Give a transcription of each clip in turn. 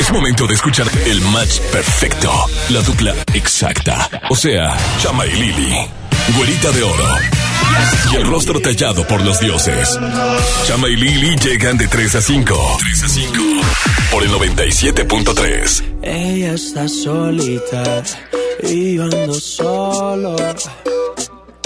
Es momento de escuchar el match perfecto, la dupla exacta. O sea, Chama y Lili, güerita de oro. Y el rostro tallado por los dioses. Chama y Lili llegan de 3 a 5. 3 a 5. Por el 97.3. Ella está solita y yo ando solo.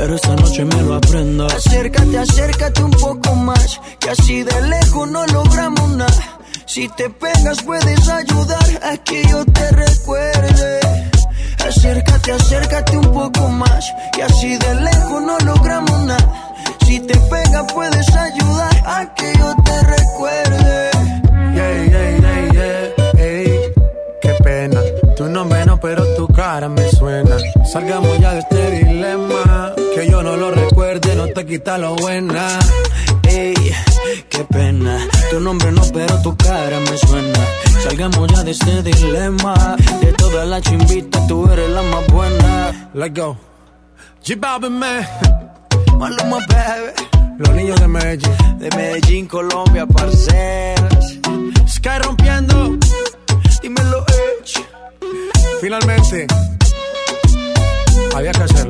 Pero esta noche me lo aprendo. Acércate, acércate un poco más. Que así de lejos no logramos nada. Si te pegas puedes ayudar a que yo te recuerde. Acércate, acércate un poco más. Que así de lejos no logramos nada. Si te pega puedes ayudar a que yo te recuerde. Yeah, yeah, yeah, yeah. Ey, qué pena. Tu nombre no, pero tu cara me suena. Salgamos ya de este dilema. Que yo no lo recuerde, no te quita lo buena. Ey, qué pena. Tu nombre no, pero tu cara me suena. Salgamos ya de este dilema. De todas las chimbitas, tú eres la más buena. Let's go. G man. Maluma, baby. Los niños de Medellín. De Medellín, Colombia, parceras. Sky rompiendo. Dímelo, Edge. Finalmente. Había que hacerlo.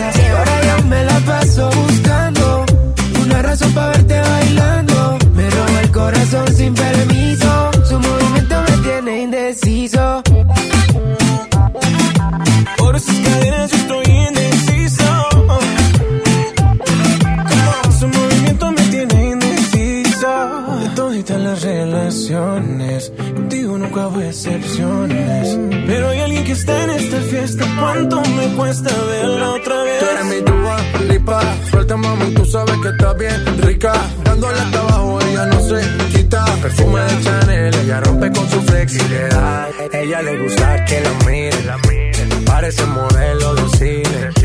Cerveza. Y ahora yo me la paso buscando una razón para verte bailando. Me roba el corazón sin permiso. Su movimiento me tiene indeciso. Por sus cadenas yo estoy indeciso. Su movimiento me tiene indeciso. De todas las relaciones, contigo nunca hubo excepciones. Que en esta fiesta. ¿Cuánto me cuesta verla otra vez? Tú eres mi tuba, lipa. Suelta, mami, tú sabes que está bien rica. Dándole hasta abajo, ella no se quita. Perfume de Chanel, ella rompe con su flexibilidad. Ella le gusta que la mire. Parece modelo de cine.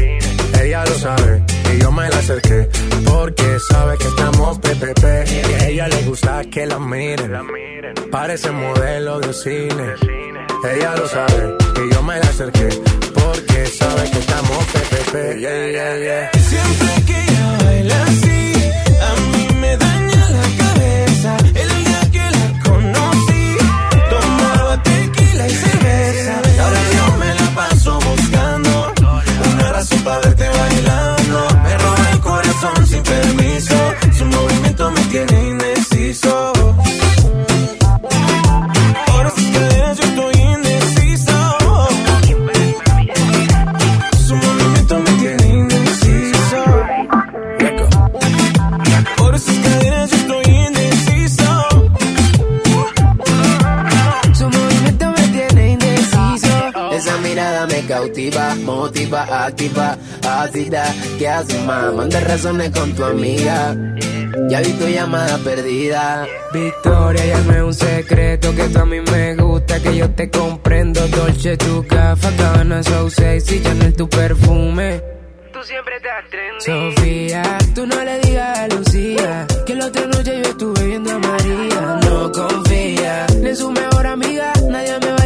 Ella lo sabe y yo me la acerqué porque sabe que estamos PPP. Y a ella le gusta que la miren. Parece modelo de cine. Ella lo sabe y yo me la acerqué porque sabe que estamos PPP. Siempre que ella baila así, cautiva, motiva, activa, ácida. ¿Qué haces, más? Manda razones con tu amiga. Ya vi tu llamada perdida. Victoria, llame un secreto que tú a mí me gusta, que yo te comprendo. Dolce, tu gafa, Cabana, so sexy, Chanel, tu perfume. Tú siempre estás trendy. Sofía, tú no le digas a Lucía que la otra noche yo estuve viendo a María. No confía en su mejor amiga,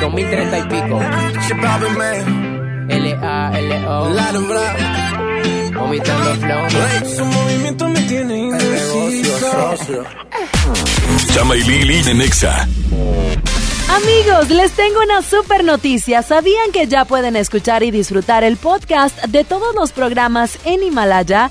2030 y pico. L-A-L-O. Vomitando flow. Su movimiento me tiene indeciso. socio. Chama y Lili de Nexa. Amigos, les tengo una super noticia. ¿Sabían que ya pueden escuchar y disfrutar el podcast de todos los programas en Himalaya?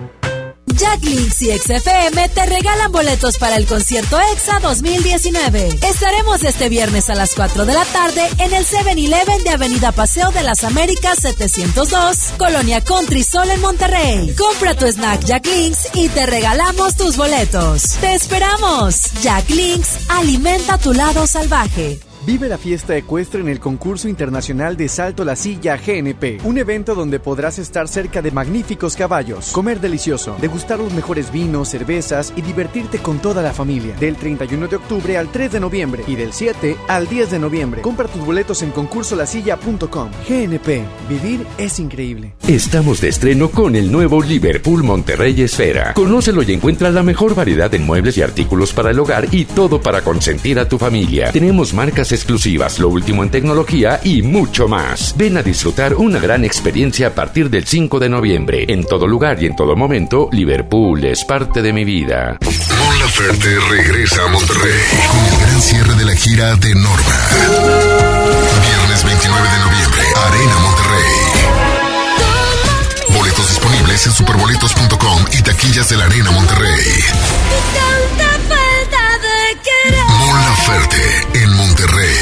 Jack Links y XFM te regalan boletos para el concierto EXA 2019. Estaremos este viernes a las 4 de la tarde en el 7-Eleven de Avenida Paseo de las Américas 702, Colonia Country Sol en Monterrey. Compra tu snack Jack Links y te regalamos tus boletos. ¡Te esperamos! Jack Links alimenta tu lado salvaje. Vive la fiesta ecuestre en el concurso internacional de Salto la Silla GNP, un evento donde podrás estar cerca de magníficos caballos, comer delicioso, degustar los mejores vinos, cervezas y divertirte con toda la familia. Del 31 de octubre al 3 de noviembre y del 7 al 10 de noviembre. Compra tus boletos en concursolasilla.com. GNP, vivir es increíble. Estamos de estreno con el nuevo Liverpool Monterrey Esfera. Conócelo y encuentra la mejor variedad en muebles y artículos para el hogar y todo para consentir a tu familia. Tenemos marcas exclusivas, lo último en tecnología y mucho más. Ven a disfrutar una gran experiencia a partir del 5 de noviembre. En todo lugar y en todo momento, Liverpool es parte de mi vida. Mon Laferte regresa a Monterrey con el gran cierre de la gira de Norma. Viernes 29 de noviembre, Arena Monterrey. Boletos disponibles en superboletos.com y taquillas de la Arena Monterrey. Santa Ferte, en Monterrey.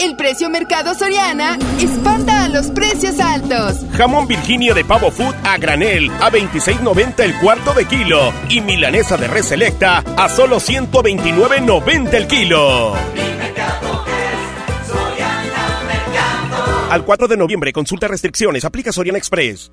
El precio mercado Soriana espanta a los precios altos. Jamón Virginia de pavo food a granel a 26.90 el cuarto de kilo y milanesa de res selecta a solo 129.90 el kilo. Mi mercado es Soriana mercado. Al 4 de noviembre consulta restricciones, aplica Soriana Express.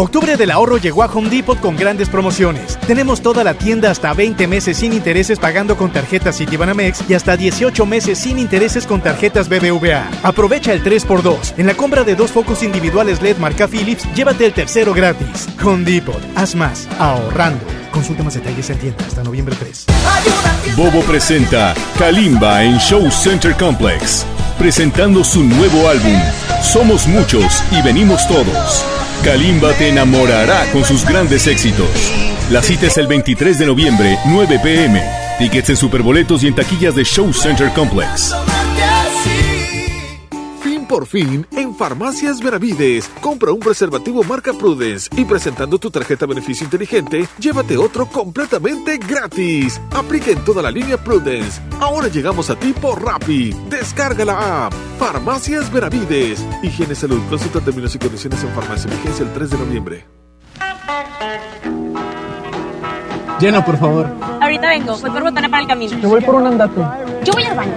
Octubre del ahorro llegó a Home Depot con grandes promociones. Tenemos toda la tienda hasta 20 meses sin intereses pagando con tarjetas Citibanamex y hasta 18 meses sin intereses con tarjetas BBVA. Aprovecha el 3x2. En la compra de dos focos individuales LED marca Philips, llévate el tercero gratis. Home Depot, haz más, ahorrando. Consulta más detalles en tienda hasta noviembre 3. Bobo presenta Kalimba en Show Center Complex, presentando su nuevo álbum, Somos Muchos y Venimos Todos. Kalimba te enamorará con sus grandes éxitos. La cita es el 23 de noviembre, 9 pm. Tickets en superboletos y en taquillas de Show Center Complex. Por fin, en Farmacias Veravides, compra un preservativo marca Prudence y presentando tu tarjeta beneficio inteligente, llévate otro completamente gratis. Aplica en toda la línea Prudence. Ahora llegamos a ti por Rappi. Descarga la app. Farmacias Veravides. Higiene Salud. Consulta términos y condiciones en farmacia. Vigencia el 3 de noviembre. Lleno, por favor. Ahorita vengo, voy por botana para el camino. Me voy por un andate. Yo voy al baño.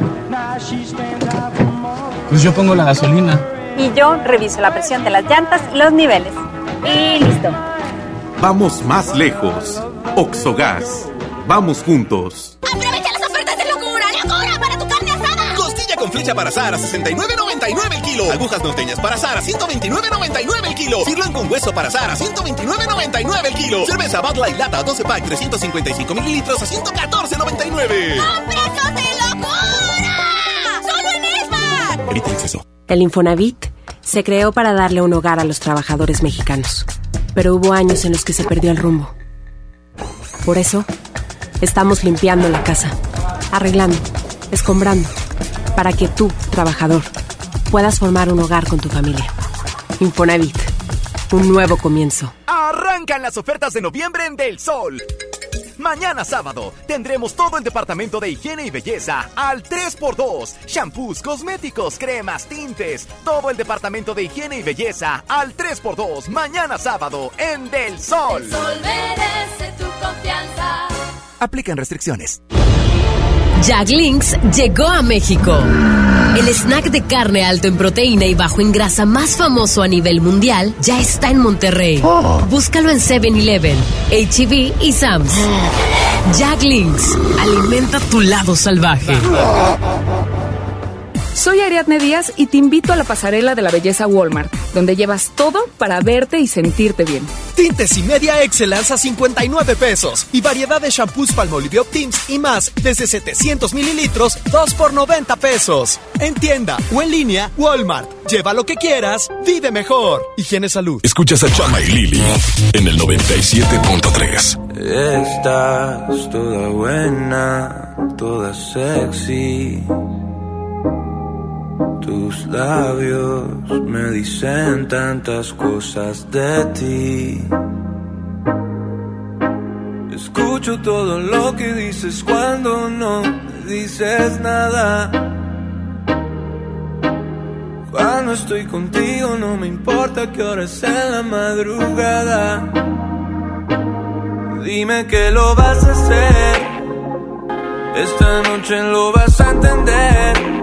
Pues yo pongo la gasolina. Y yo reviso la presión de las llantas y los niveles. Y listo. Vamos más lejos. Oxogas. Vamos juntos. ¡Aprovecha las ofertas de locura! ¡Locura para tu carne asada! Costilla con flecha para asar a 69.99 el kilo. Agujas norteñas para asar a 129.99 el kilo. Sirloin con hueso para asar a 129.99 el kilo. Cerveza Bud Light Lata 12 pack 355 mililitros a 114.99. ¡Con precios de locura! El exceso. El Infonavit se creó para darle un hogar a los trabajadores mexicanos, pero hubo años en los que se perdió el rumbo. Por eso, estamos limpiando la casa, arreglando, escombrando, para que tú, trabajador, puedas formar un hogar con tu familia. Infonavit, un nuevo comienzo. Arrancan las ofertas de noviembre en Del Sol. Mañana sábado tendremos todo el departamento de higiene y belleza al 3x2. Shampoos, cosméticos, cremas, tintes. Todo el departamento de higiene y belleza al 3x2. Mañana sábado en Del Sol. El sol merece tu confianza. Aplican restricciones. Jack Links llegó a México. El snack de carne alto en proteína y bajo en grasa más famoso a nivel mundial ya está en Monterrey. Búscalo en 7-Eleven, HEB y Sam's. Jack Links, alimenta tu lado salvaje. Soy Ariadne Díaz y te invito a la pasarela de la belleza Walmart, donde llevas todo para verte y sentirte bien. Tintes y media Excellence a 59 pesos y variedad de shampoos Palmolive Optims y más desde 700 mililitros, 2 por 90 pesos. En tienda o en línea, Walmart. Lleva lo que quieras, vive mejor. Higiene Salud. Escuchas a Chama y Lili en el 97.3. Estás toda buena, toda sexy. Tus labios me dicen tantas cosas de ti. Escucho todo lo que dices cuando no me dices nada. Cuando estoy contigo no me importa qué hora es en la madrugada. Dime que lo vas a hacer. Esta noche lo vas a entender.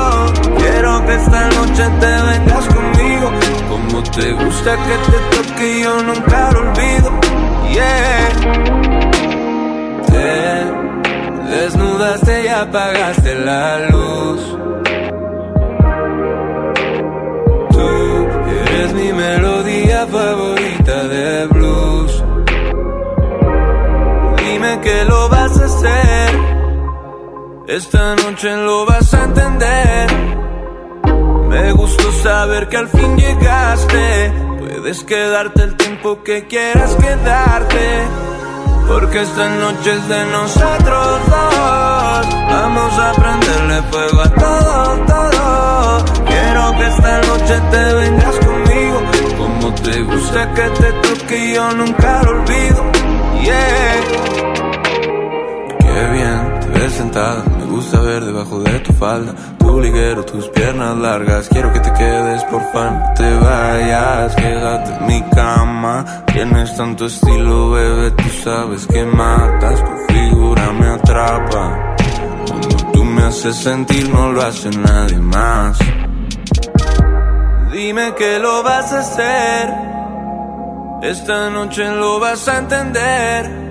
Quiero que esta noche te vengas conmigo. Como te gusta que te toque, yo nunca lo olvido. Yeah. Te desnudaste y apagaste la luz. Tú eres mi melodía favorita de blues. Dime que lo vas a hacer. Esta noche lo vas a entender. Me gustó saber que al fin llegaste. Puedes quedarte el tiempo que quieras quedarte. Porque esta noche es de nosotros dos. Vamos a prenderle fuego a todo, todo. Quiero que esta noche te vengas conmigo. Como te gusta que te toque yo nunca lo olvido. Yeah. Qué bien te ves sentada. Gusta ver debajo de tu falda. Tu liguero, tus piernas largas. Quiero que te quedes, por fan. No te vayas, quédate en mi cama. Tienes tanto estilo, bebé. Tú sabes que matas. Tu figura me atrapa. Cuando tú me haces sentir, no lo hace nadie más. Dime que lo vas a hacer. Esta noche lo vas a entender.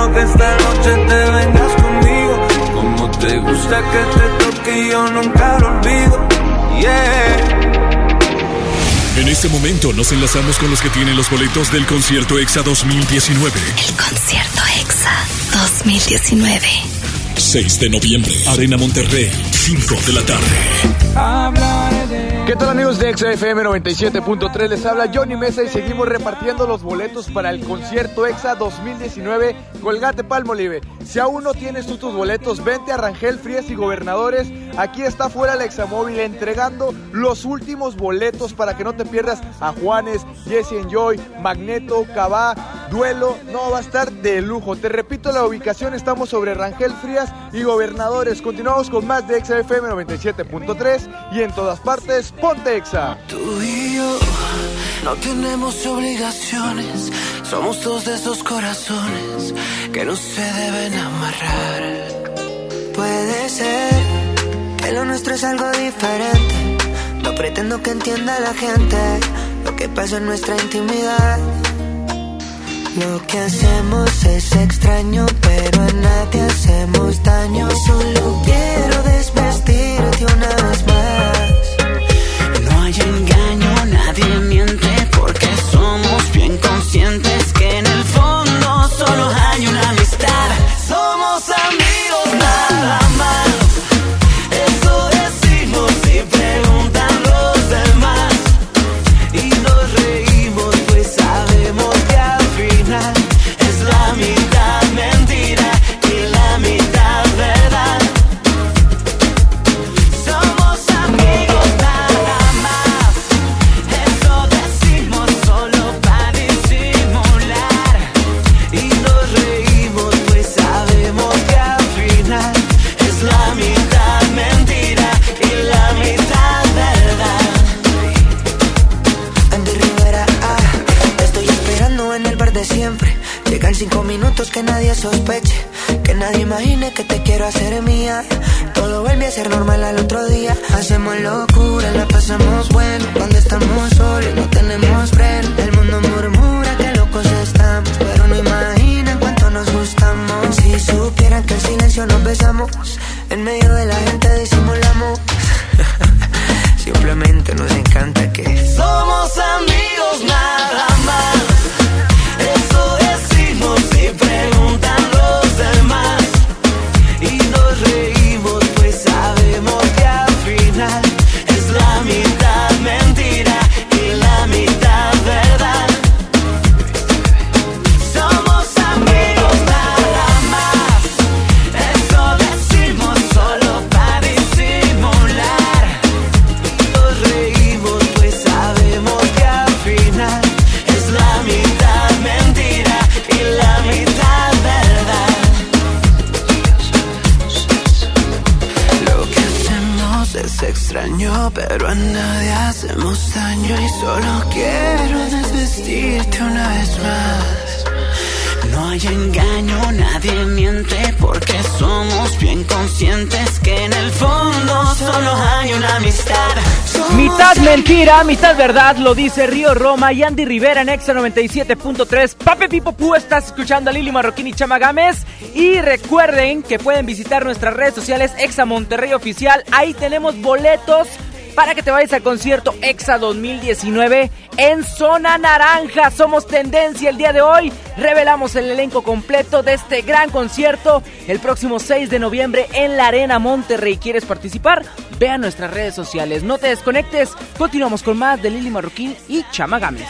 Quiero que esta noche te vengas conmigo. Como te gusta que te toque yo nunca lo olvido. Yeah. En este momento nos enlazamos con los que tienen los boletos del concierto EXA 2019. El concierto EXA 2019. 6 de noviembre, Arena Monterrey, 5 de la tarde. ¿Qué tal amigos de XFM 97.3? Les habla Johnny Mesa y seguimos repartiendo los boletos para el concierto EXA 2019 Colgate Palmolive. Si aún no tienes tú tus boletos, vente a Rangel Frías y Gobernadores. Aquí está fuera el Examóvil entregando los últimos boletos para que no te pierdas a Juanes, Jesse Enjoy, Magneto, Cabá, Duelo. No, va a estar de lujo. Te repito la ubicación, estamos sobre Rangel Frías y Gobernadores. Continuamos con más de XFM 97.3 y en todas partes, ponte Exa. Tú y yo no tenemos obligaciones. Somos dos de esos corazones que no se deben amarrar. Puede ser que lo nuestro es algo diferente. No pretendo que entienda la gente lo que pasa en nuestra intimidad. Lo que hacemos es extraño, pero a nadie hacemos daño. Solo quiero desvestirte una vez más. No hay engaño, nadie miente porque somos bien conscientes hacer mía. Todo vuelve a ser normal al otro día. Hacemos locura, verdad, lo dice Río Roma y Andy Rivera en Exa 97.3. Pape Pipo Pú, estás escuchando a Lili Marroquín y Chama Gámez. Y recuerden que pueden visitar nuestras redes sociales Exa Monterrey Oficial. Ahí tenemos boletos para que te vayas al concierto EXA 2019 en Zona Naranja. Somos tendencia el día de hoy. Revelamos el elenco completo de este gran concierto el próximo 6 de noviembre en la Arena Monterrey. ¿Quieres participar? Ve a nuestras redes sociales. No te desconectes. Continuamos con más de Lili Marroquín y Chama Gámez.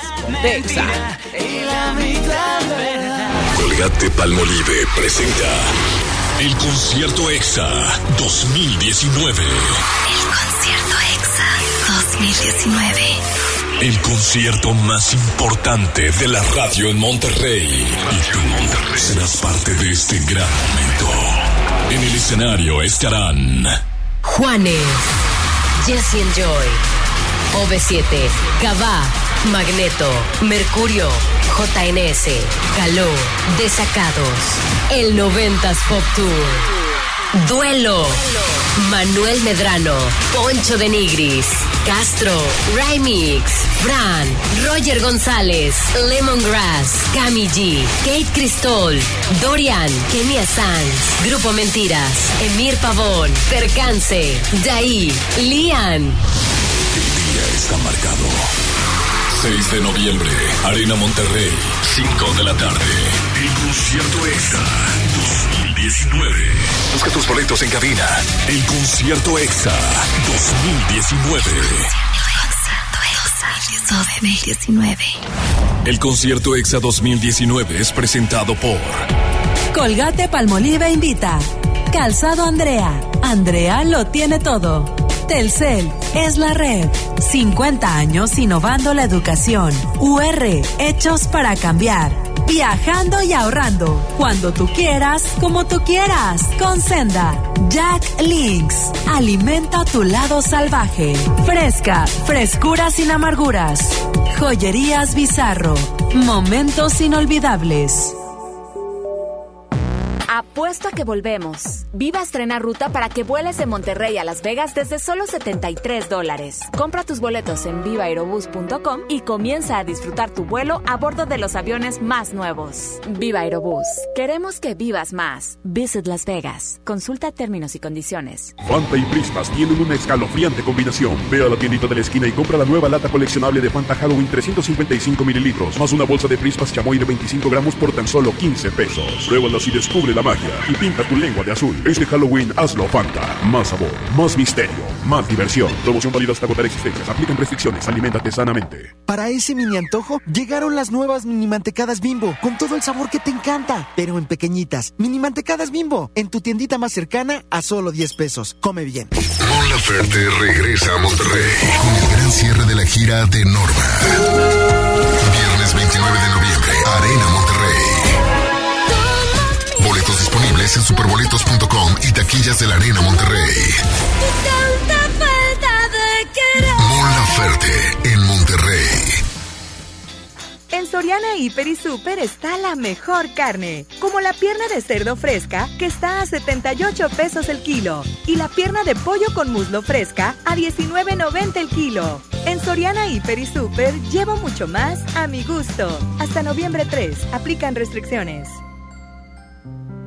Colgate Palmolive presenta el concierto EXA 2019. El concierto EXA 2019. El concierto más importante de la radio en Monterrey. Y tú serás parte de este gran momento. En el escenario estarán Juanes, Jesse and Joy, OV7, Cabá, Magneto, Mercurio, JNS, Caló, Desacados, el 90s Pop Tour, Duelo, Manuel Medrano, Poncho de Nigris, Castro, Remix, Fran, Roger González, Lemongrass, Cami G, Kate Cristol, Dorian, Kenia Sanz, Grupo Mentiras, Emir Pavón, Percance, Daí, Lian. El día está marcado. 6 de noviembre, Arena Monterrey, 5 de la tarde. El concierto EXA 2019. Busca tus boletos en cabina. El concierto EXA 2019. 2019. El concierto EXA 2019 es presentado por Colgate Palmolive invita. Calzado Andrea. Andrea lo tiene todo. Telcel es la red. 50 años innovando la educación. UR, hechos para cambiar. Viajando y ahorrando. Cuando tú quieras, como tú quieras. Con Senda. Jack Links. Alimenta tu lado salvaje. Fresca. Frescura sin amarguras. Joyerías Bizarro. Momentos inolvidables. Apuesto a que volvemos. Viva estrena ruta para que vueles de Monterrey a Las Vegas desde solo 73 dólares. Compra tus boletos en vivaerobus.com y comienza a disfrutar tu vuelo a bordo de los aviones más nuevos. Viva Aerobús. Queremos que vivas más. Visit Las Vegas. Consulta términos y condiciones. Fanta y Prispas tienen una escalofriante combinación. Ve a la tiendita de la esquina y compra la nueva lata coleccionable de Fanta Halloween 355 mililitros, más una bolsa de Prispas chamoy de 25 gramos por tan solo 15 pesos. Pruébalas y descubre la magia y pinta tu lengua de azul. Este Halloween hazlo Fanta. Más sabor, más misterio, más diversión. Promoción válida hasta agotar existencias. Aplican restricciones. Aliméntate sanamente. Para ese mini antojo, llegaron las nuevas mini mantecadas bimbo, con todo el sabor que te encanta, pero en pequeñitas. Mini mantecadas bimbo, en tu tiendita más cercana a solo 10 pesos. Come bien. Mon Laferte regresa a Monterrey con el gran cierre de la gira de Norma. Viernes 29 de noviembre, Arena Monterrey. En superboletos.com y taquillas de la Arena Monterrey. En Monterrey. En Soriana Hiper y Super está la mejor carne, como la pierna de cerdo fresca que está a 78 pesos el kilo y la pierna de pollo con muslo fresca a 19.90 el kilo. En Soriana Hiper y Super llevo mucho más a mi gusto. Hasta noviembre 3, aplican restricciones.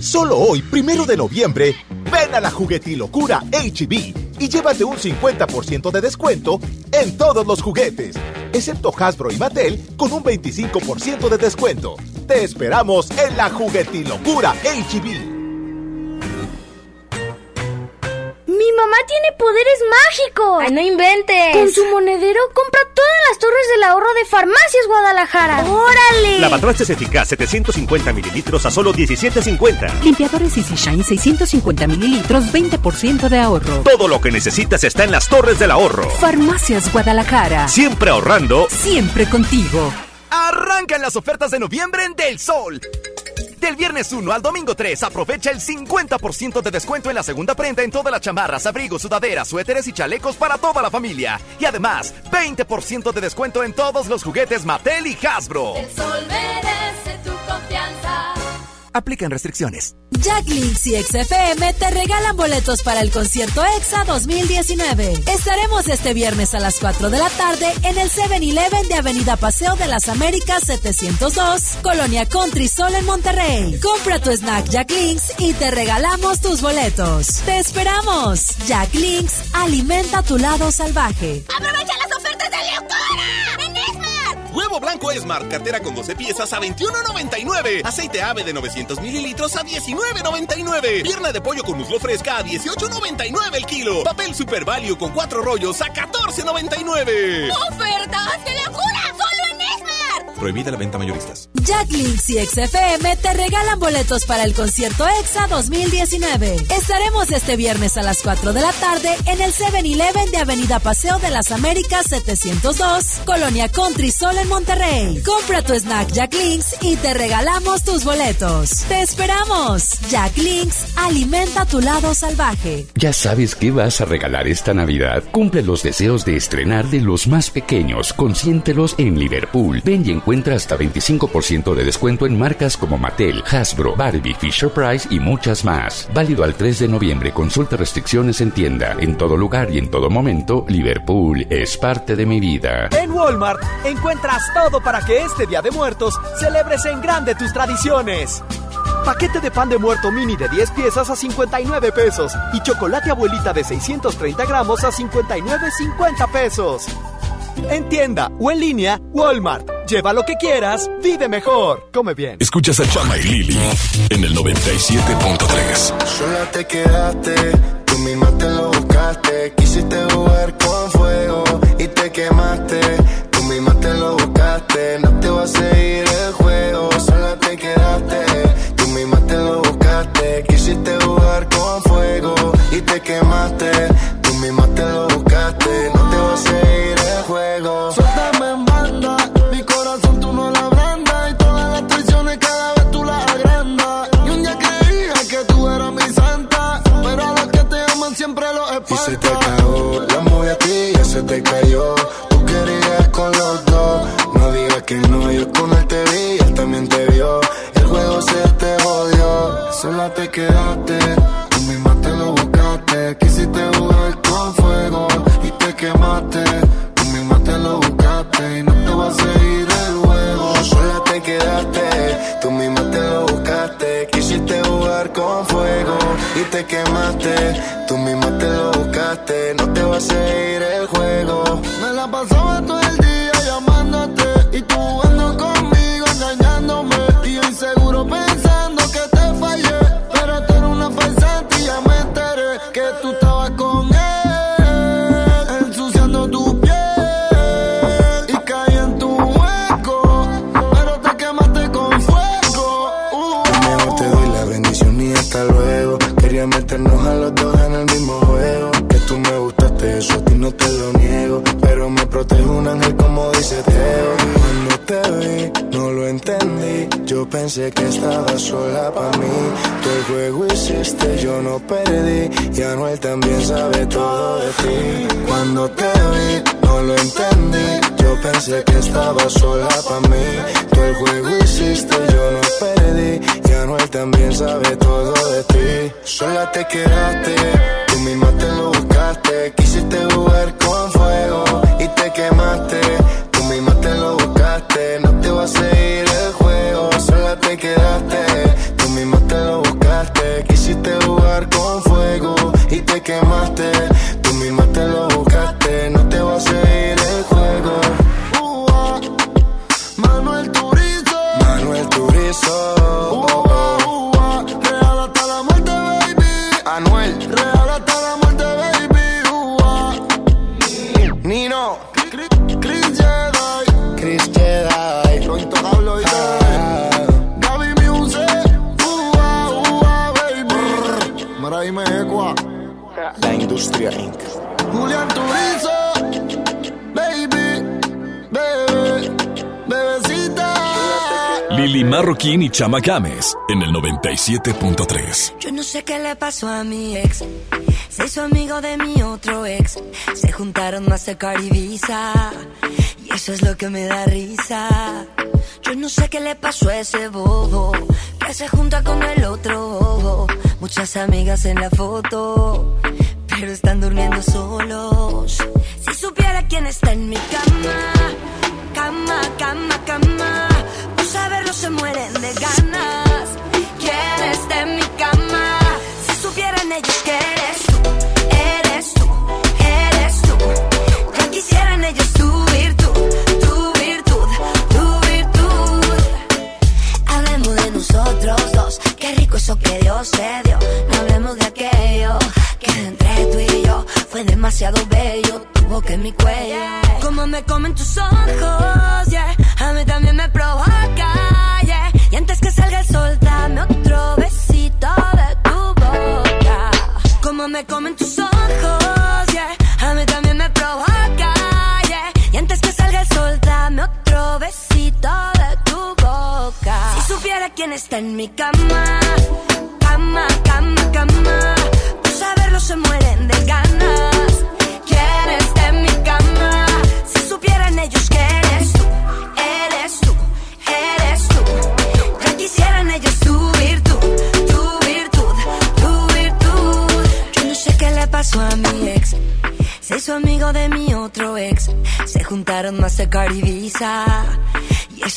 Solo hoy, primero de noviembre, ven a la juguetilocura HB y llévate un 50% de descuento en todos los juguetes, excepto Hasbro y Mattel con un 25% de descuento. Te esperamos en la juguetilocura HB. Mamá tiene poderes mágicos. ¡Ay, no inventes! Con su monedero compra todas las torres del ahorro de Farmacias Guadalajara. ¡Órale! Lavatrastes eficaz 750 mililitros a solo 17.50. Limpiadores Easy Shine 650 mililitros, 20% de ahorro. Todo lo que necesitas está en las torres del ahorro. Farmacias Guadalajara. Siempre ahorrando. Siempre contigo. Arrancan las ofertas de noviembre en Del Sol. Del viernes 1 al domingo 3, aprovecha el 50% de descuento en la segunda prenda en todas las chamarras, abrigos, sudaderas, suéteres y chalecos para toda la familia. Y además, 20% de descuento en todos los juguetes Mattel y Hasbro. El. Aplican restricciones. Jack Links y XFM te regalan boletos para el concierto EXA 2019. Estaremos este viernes a las 4 de la tarde en el 7-Eleven de Avenida Paseo de las Américas 702, Colonia Country Sol en Monterrey. Compra tu snack Jack Links y te regalamos tus boletos. ¡Te esperamos! Jack Links alimenta tu lado salvaje. ¡Aprovecha las ofertas de locura! ¡En! Huevo blanco Smart, cartera con 12 piezas a 21.99. Aceite ave de 900 mililitros a 19.99. Pierna de pollo con muslo fresca a 18.99 el kilo. Papel Super Value con 4 rollos a 14.99. ¡Ofertas de locura! ¡Solo! Prohibida la venta mayoristas. Jack Links y XFM te regalan boletos para el concierto EXA 2019. Estaremos este viernes a las 4 de la tarde en el 7-Eleven de Avenida Paseo de las Américas 702, Colonia Country Sol en Monterrey. Compra tu snack Jack Links y te regalamos tus boletos. ¡Te esperamos! Jack Links alimenta tu lado salvaje. ¿Ya sabes qué vas a regalar esta Navidad? Cumple los deseos de estrenar de los más pequeños. Consiéntelos en Liverpool. Ven y encuentra hasta 25% de descuento en marcas como Mattel, Hasbro, Barbie, Fisher Price y muchas más. Válido al 3 de noviembre. Consulta restricciones en tienda. En todo lugar y en todo momento, Liverpool es parte de mi vida. En Walmart encuentras todo para que este Día de Muertos celebres en grande tus tradiciones. Paquete de pan de muerto mini de 10 piezas a 59 pesos y chocolate abuelita de 630 gramos a 59,50 pesos. En tienda o en línea, Walmart. Lleva lo que quieras, vive mejor. Come bien. Escuchas a Chama y Lili en el 97.3. Sola te quedaste, tú misma te lo buscaste. Quisiste jugar con fuego y te quemaste. Tú misma te lo buscaste, no te va a seguir el juego. Marroquín y Chama Games en el 97.3. Yo no sé qué le pasó a mi ex. Se hizo amigo de mi otro ex. Se juntaron Mastercard y Visa. Y eso es lo que me da risa. Yo no sé qué le pasó a ese bobo. Que se junta con el otro bobo. Muchas amigas en la foto. Pero están durmiendo solos. Si supiera quién está en mi cama. Cama, cama, cama. Saberlo se mueren de ganas. ¿Quién está en mi cama? Si supieran ellos que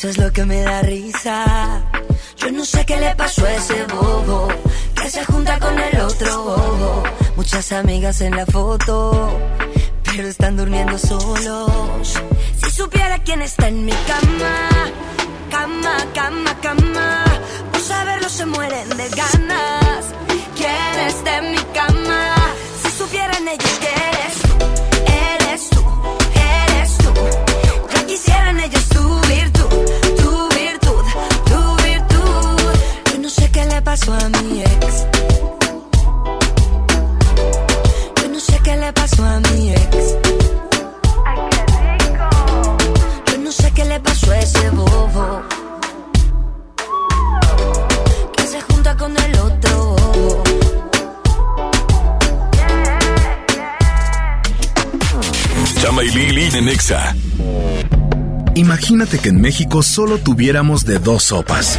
eso es lo que me da risa. Yo no sé qué le pasó a ese bobo. Que se junta con el otro bobo. Muchas amigas en la foto. Pero están durmiendo solos. Si supiera quién está en mi cama. Cama, cama, cama. Por saberlo se mueren de ganas. ¿Quién está en mi cama? Si supieran ellos que eres pasó a mi ex. Yo no sé qué le pasó a mi ex. Yo no sé qué le pasó a ese bobo. Que se junta con el otro bobo. Chama y Lili de Nexa. Imagínate que en México solo tuviéramos de dos sopas.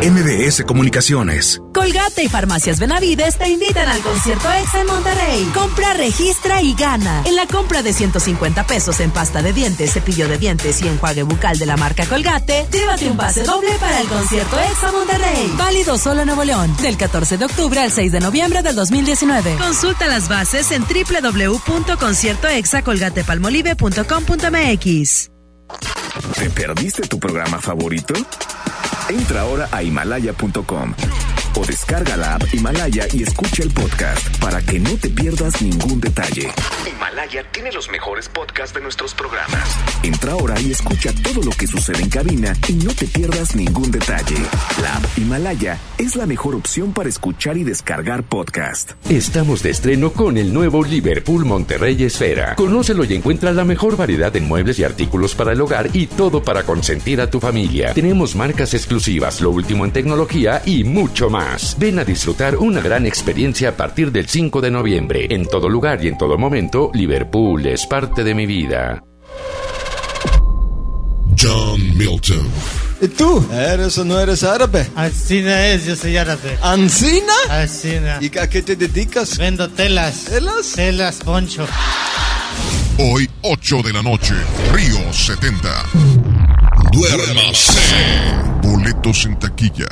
MBS Comunicaciones. Colgate y Farmacias Benavides te invitan al concierto EXA en Monterrey. Compra, registra y gana. En la compra de 150 pesos en pasta de dientes, cepillo de dientes y enjuague bucal de la marca Colgate, llévate un pase doble para el concierto EXA Monterrey. Válido solo en Nuevo León, del 14 de octubre al 6 de noviembre del 2019. Consulta las bases en www.conciertoexacolgatepalmolive.com.mx. ¿Te perdiste tu programa favorito? Entra ahora a himalaya.com o descarga la app Himalaya y escucha el podcast para que no te pierdas ningún detalle. Himalaya tiene los mejores podcasts de nuestros programas. Entra ahora y escucha todo lo que sucede en cabina y no te pierdas ningún detalle. La app Himalaya es la mejor opción para escuchar y descargar podcast. Estamos de estreno con el nuevo Liverpool Monterrey Esfera. Conócelo y encuentra la mejor variedad en muebles y artículos para el hogar y todo para consentir a tu familia. Tenemos marcas exclusivas, lo último en tecnología y mucho más. Ven a disfrutar una gran experiencia a partir del 5 de noviembre. En todo lugar y en todo momento, Liverpool es parte de mi vida. John Milton. ¿Y tú? ¿Eres o no eres árabe? Ancina es, yo soy árabe. ¿Ancina? Ancina. ¿Y a qué te dedicas? Vendo telas. ¿Telas? Telas, poncho. Hoy, 8 de la noche, Río 70. Duérmase. Boletos en taquilla.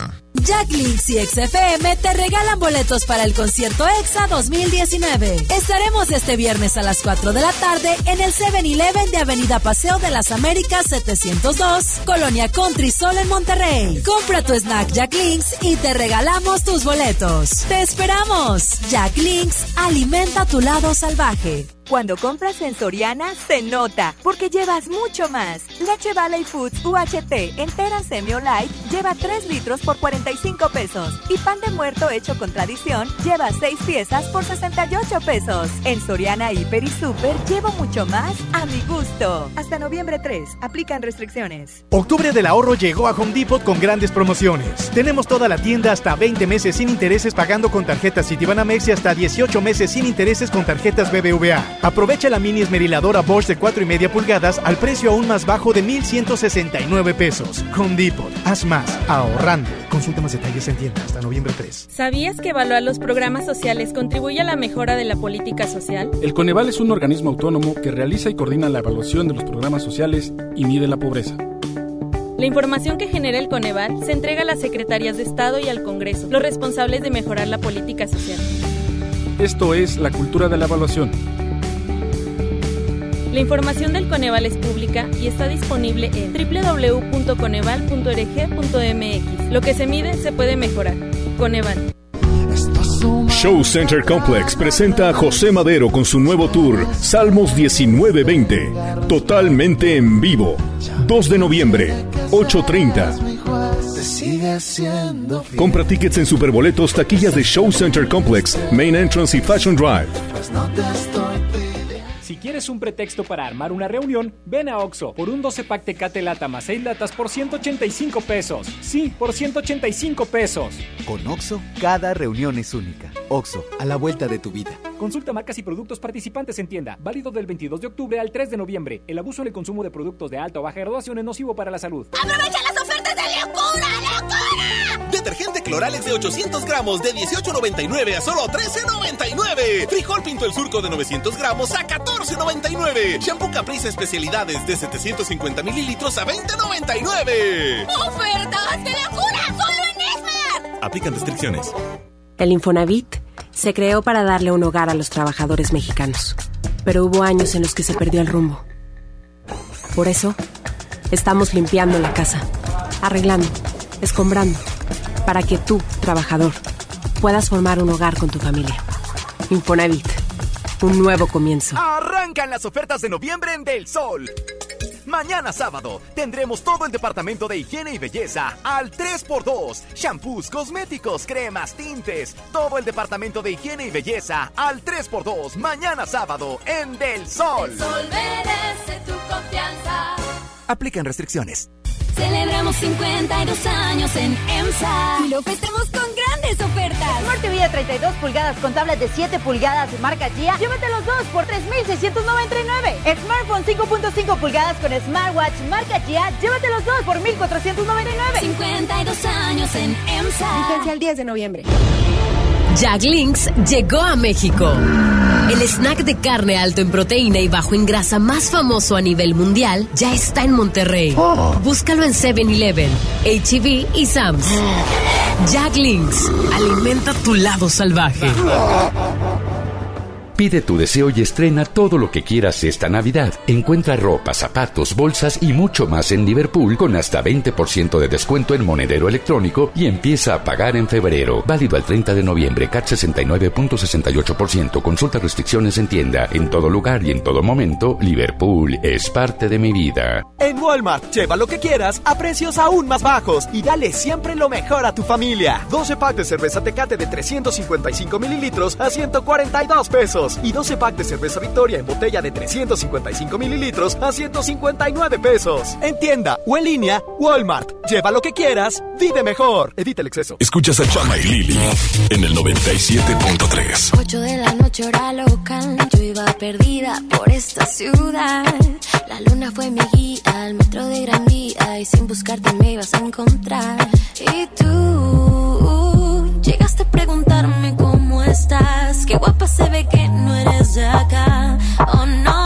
Jack Links y XFM te regalan boletos para el concierto EXA 2019. Estaremos este viernes a las 4 de la tarde en el 7-Eleven de Avenida Paseo de las Américas 702, Colonia Country Sol en Monterrey. Compra tu snack Jack Links y te regalamos tus boletos. ¡Te esperamos! Jack Links alimenta tu lado salvaje. Cuando compras en Soriana, se nota, porque llevas mucho más. Leche Valley Foods UHT entera semi light lleva 3 litros por 45 pesos. Y pan de muerto hecho con tradición lleva 6 piezas por 68 pesos. En Soriana Hiper y Super llevo mucho más a mi gusto. Hasta noviembre 3, aplican restricciones. Octubre del ahorro llegó a Home Depot con grandes promociones. Tenemos toda la tienda hasta 20 meses sin intereses pagando con tarjetas Citibanamex y hasta 18 meses sin intereses con tarjetas BBVA. Aprovecha la mini esmeriladora Bosch de 4 y media pulgadas al precio aún más bajo de 1,169 pesos. Home Depot. Haz más, ahorrando. Consulta más detalles en tienda hasta noviembre 3. ¿Sabías que evaluar los programas sociales contribuye a la mejora de la política social? El Coneval es un organismo autónomo que realiza y coordina la evaluación de los programas sociales y mide la pobreza. La información que genera el Coneval se entrega a las secretarías de Estado y al Congreso, los responsables de mejorar la política social. Esto es la cultura de la evaluación la información del Coneval es pública y está disponible en www.coneval.org.mx. Lo que se mide se puede mejorar. Coneval. Show Center Complex presenta a José Madero con su nuevo tour Salmos 1920, totalmente en vivo. 2 de noviembre, 8.30. Compra tickets en Superboletos, taquillas de Show Center Complex, Main Entrance y Fashion Drive. Si quieres un pretexto para armar una reunión, ven a Oxo por un 12 pack Tecate Lata más 6 latas por 185 pesos. Sí, por 185 pesos. Con Oxo, cada reunión es única. Oxo, a la vuelta de tu vida. Consulta marcas y productos participantes en tienda. Válido del 22 de octubre al 3 de noviembre. El abuso en el consumo de productos de alta o baja graduación es nocivo para la salud. ¡Aprovecha las ofertas de locura, locura! Detergente Cloralex de 800 gramos de 18.99 a solo 13.99. Frijol Pinto el Surco de 900 gramos a 14.99. Shampoo Caprice especialidades de 750 mililitros a 20.99. ¡Ofertas de locura! ¡Solo en Esmar! Aplican restricciones. El Infonavit se creó para darle un hogar a los trabajadores mexicanos, pero hubo años en los que se perdió el rumbo. Por eso, estamos limpiando la casa, arreglando, escombrando, para que tú, trabajador, puedas formar un hogar con tu familia. Infonavit, un nuevo comienzo. Arrancan las ofertas de noviembre en Del Sol. Mañana sábado tendremos todo el departamento de higiene y belleza al 3x2. Shampoos, cosméticos, cremas, tintes. Todo el departamento de higiene y belleza al 3x2. Mañana sábado en Del Sol. El sol merece tu confianza. Aplican restricciones. Celebramos 52 años en EMSA y lo festejamos con grandes ofertas. Smart TV de 32 pulgadas con tablet de 7 pulgadas de marca Gia. Llévate los dos por 3,699. Smartphone 5.5 pulgadas con smartwatch marca Gia. Llévate los dos por 1,499. 52 años en EMSA. Vigencia el 10 de noviembre. Jack Links llegó a México. El snack de carne alto en proteína y bajo en grasa más famoso a nivel mundial ya está en Monterrey. Búscalo en 7-Eleven, HEB y Sam's. Jack Links, alimenta tu lado salvaje. Pide tu deseo y estrena todo lo que quieras esta Navidad. Encuentra ropa, zapatos, bolsas y mucho más en Liverpool con hasta 20% de descuento en monedero electrónico y empieza a pagar en febrero. Válido al 30 de noviembre, CAT 69.68%. Consulta restricciones en tienda. En todo lugar y en todo momento, Liverpool es parte de mi vida. En Walmart, lleva lo que quieras a precios aún más bajos y dale siempre lo mejor a tu familia. 12 packs de cerveza Tecate de 355 mililitros a 142 pesos y 12 packs de cerveza Victoria en botella de 355 mililitros a 159 pesos. En tienda o en línea, Walmart. Lleva lo que quieras, vive mejor. Evita el exceso. Escuchas a Chama y Lili en el 97.3. 8 de la noche hora local, yo iba perdida por esta ciudad. La luna fue mi guía, al metro de gran día y sin buscarte me ibas a encontrar. Y tú llegaste a preguntarme cómo estás, qué guapa se ve que no eres de acá. Oh no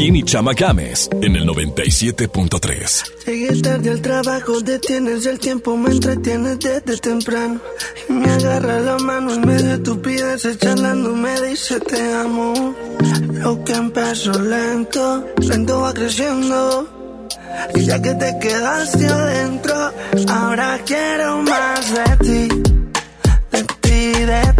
Joaquín y Chama Games en el 97.3. Llegué tarde al trabajo, detienes el tiempo, me entretienes desde temprano. Y me agarra la mano en medio de estupideces, charlando me dice te amo. Lo que empezó lento, lento va creciendo. Y ya que te quedaste adentro, ahora quiero más de ti, de ti, de ti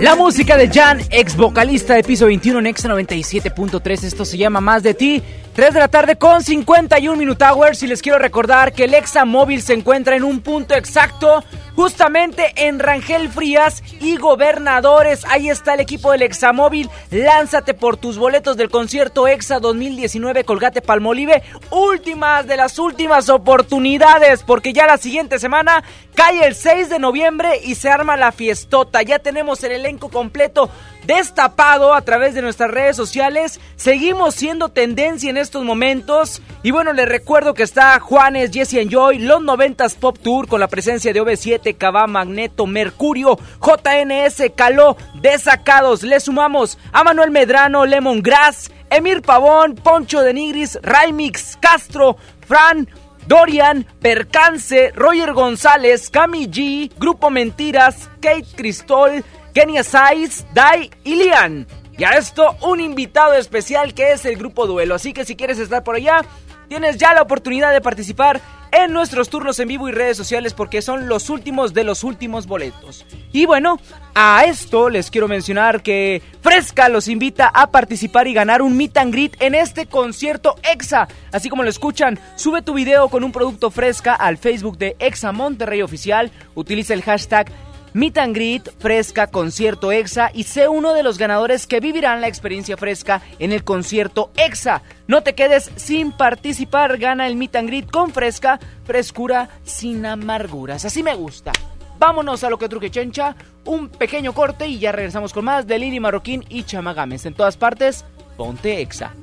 La música de Jan, ex vocalista de piso 21 en Exa 97.3. Esto se llama Más de ti. 3 de la tarde con 51 Minute Hours. Y les quiero recordar que el Exa móvil se encuentra en un punto exacto justamente en Rangel Frías y Gobernadores. Ahí está el equipo del Examóvil. Lánzate por tus boletos del concierto Exa 2019 Colgate Palmolive. Últimas de las últimas oportunidades, porque ya la siguiente semana cae el 6 de noviembre y se arma la fiestota. Ya tenemos el elenco completo destapado a través de nuestras redes sociales. Seguimos siendo tendencia en estos momentos. Y bueno, les recuerdo que está Juanes, Jesse Enjoy, los 90s Pop Tour con la presencia de OV7, Cabá, Magneto, Mercurio, JNS, Caló, Desacados. Le sumamos a Manuel Medrano, Lemon Grass, Emir Pavón, Poncho de Nigris, Raimix, Castro, Fran, Dorian, Percance, Roger González, Cami G, Grupo Mentiras, Kate Cristol, Kenia Saiz, Dai y Lian. Y a esto un invitado especial que es el Grupo Duelo. Así que si quieres estar por allá, tienes ya la oportunidad de participar en nuestros turnos en vivo y redes sociales porque son los últimos de los últimos boletos. Y bueno, a esto les quiero mencionar que Fresca los invita a participar y ganar un meet and greet en este concierto EXA. Así como lo escuchan, sube tu video con un producto Fresca al Facebook de EXA Monterrey Oficial, utiliza el hashtag Meet and Greet, Fresca, Concierto EXA y sé uno de los ganadores que vivirán la experiencia fresca en el concierto EXA. No te quedes sin participar, gana el Meet and Greet con Fresca, frescura sin amarguras. Así me gusta. Vámonos a lo que truque chencha, un pequeño corte y ya regresamos con más de Lili Marroquín y Chamagames. En todas partes, ponte EXA.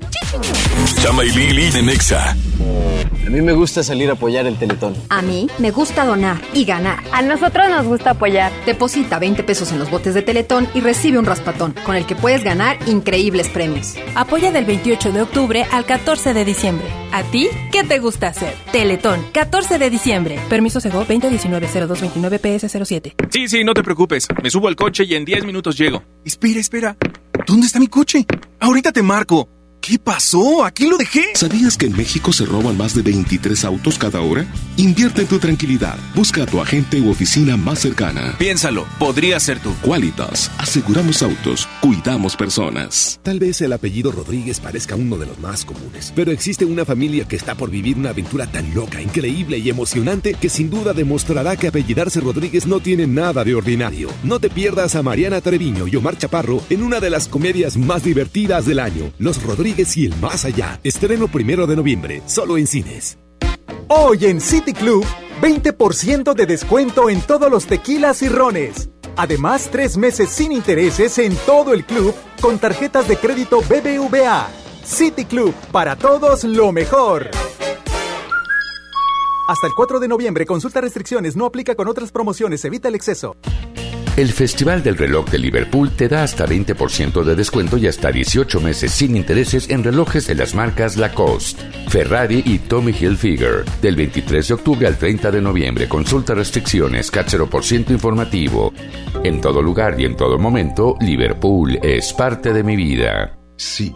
Chama y Lili en Exa. A mí me gusta salir a apoyar el Teletón. A mí me gusta donar y ganar. A nosotros nos gusta apoyar. Deposita 20 pesos en los botes de Teletón y recibe un raspatón, con el que puedes ganar increíbles premios. Apoya del 28 de octubre al 14 de diciembre. ¿A ti qué te gusta hacer? Teletón, 14 de diciembre. Permiso Sego 2019-0229 PS07. Sí, sí, no te preocupes. Me subo al coche y en 10 minutos llego. Espera, espera. ¿Dónde está mi coche? Ahorita te marco. ¿Qué pasó? ¿A quién lo dejé? ¿Sabías que en México se roban más de 23 autos cada hora? Invierte en tu tranquilidad. Busca a tu agente u oficina más cercana. Piénsalo, podría ser tú. Qualitas. Aseguramos autos. Cuidamos personas. Tal vez el apellido Rodríguez parezca uno de los más comunes, pero existe una familia que está por vivir una aventura tan loca, increíble y emocionante que sin duda demostrará que apellidarse Rodríguez no tiene nada de ordinario. No te pierdas a Mariana Treviño y Omar Chaparro en una de las comedias más divertidas del año, Los Rodríguez y el más allá. Estreno primero de noviembre, solo en cines. Hoy en City Club, 20% de descuento en todos los tequilas y rones. Además, tres meses sin intereses en todo el club con tarjetas de crédito BBVA. City Club, para todos lo mejor. Hasta el 4 de noviembre, consulta restricciones, no aplica con otras promociones, evita el exceso. El Festival del Reloj de Liverpool te da hasta 20% de descuento y hasta 18 meses sin intereses en relojes de las marcas Lacoste, Ferrari y Tommy Hilfiger. Del 23 de octubre al 30 de noviembre, consulta restricciones, ciento informativo. En todo lugar y en todo momento, Liverpool es parte de mi vida. Sí.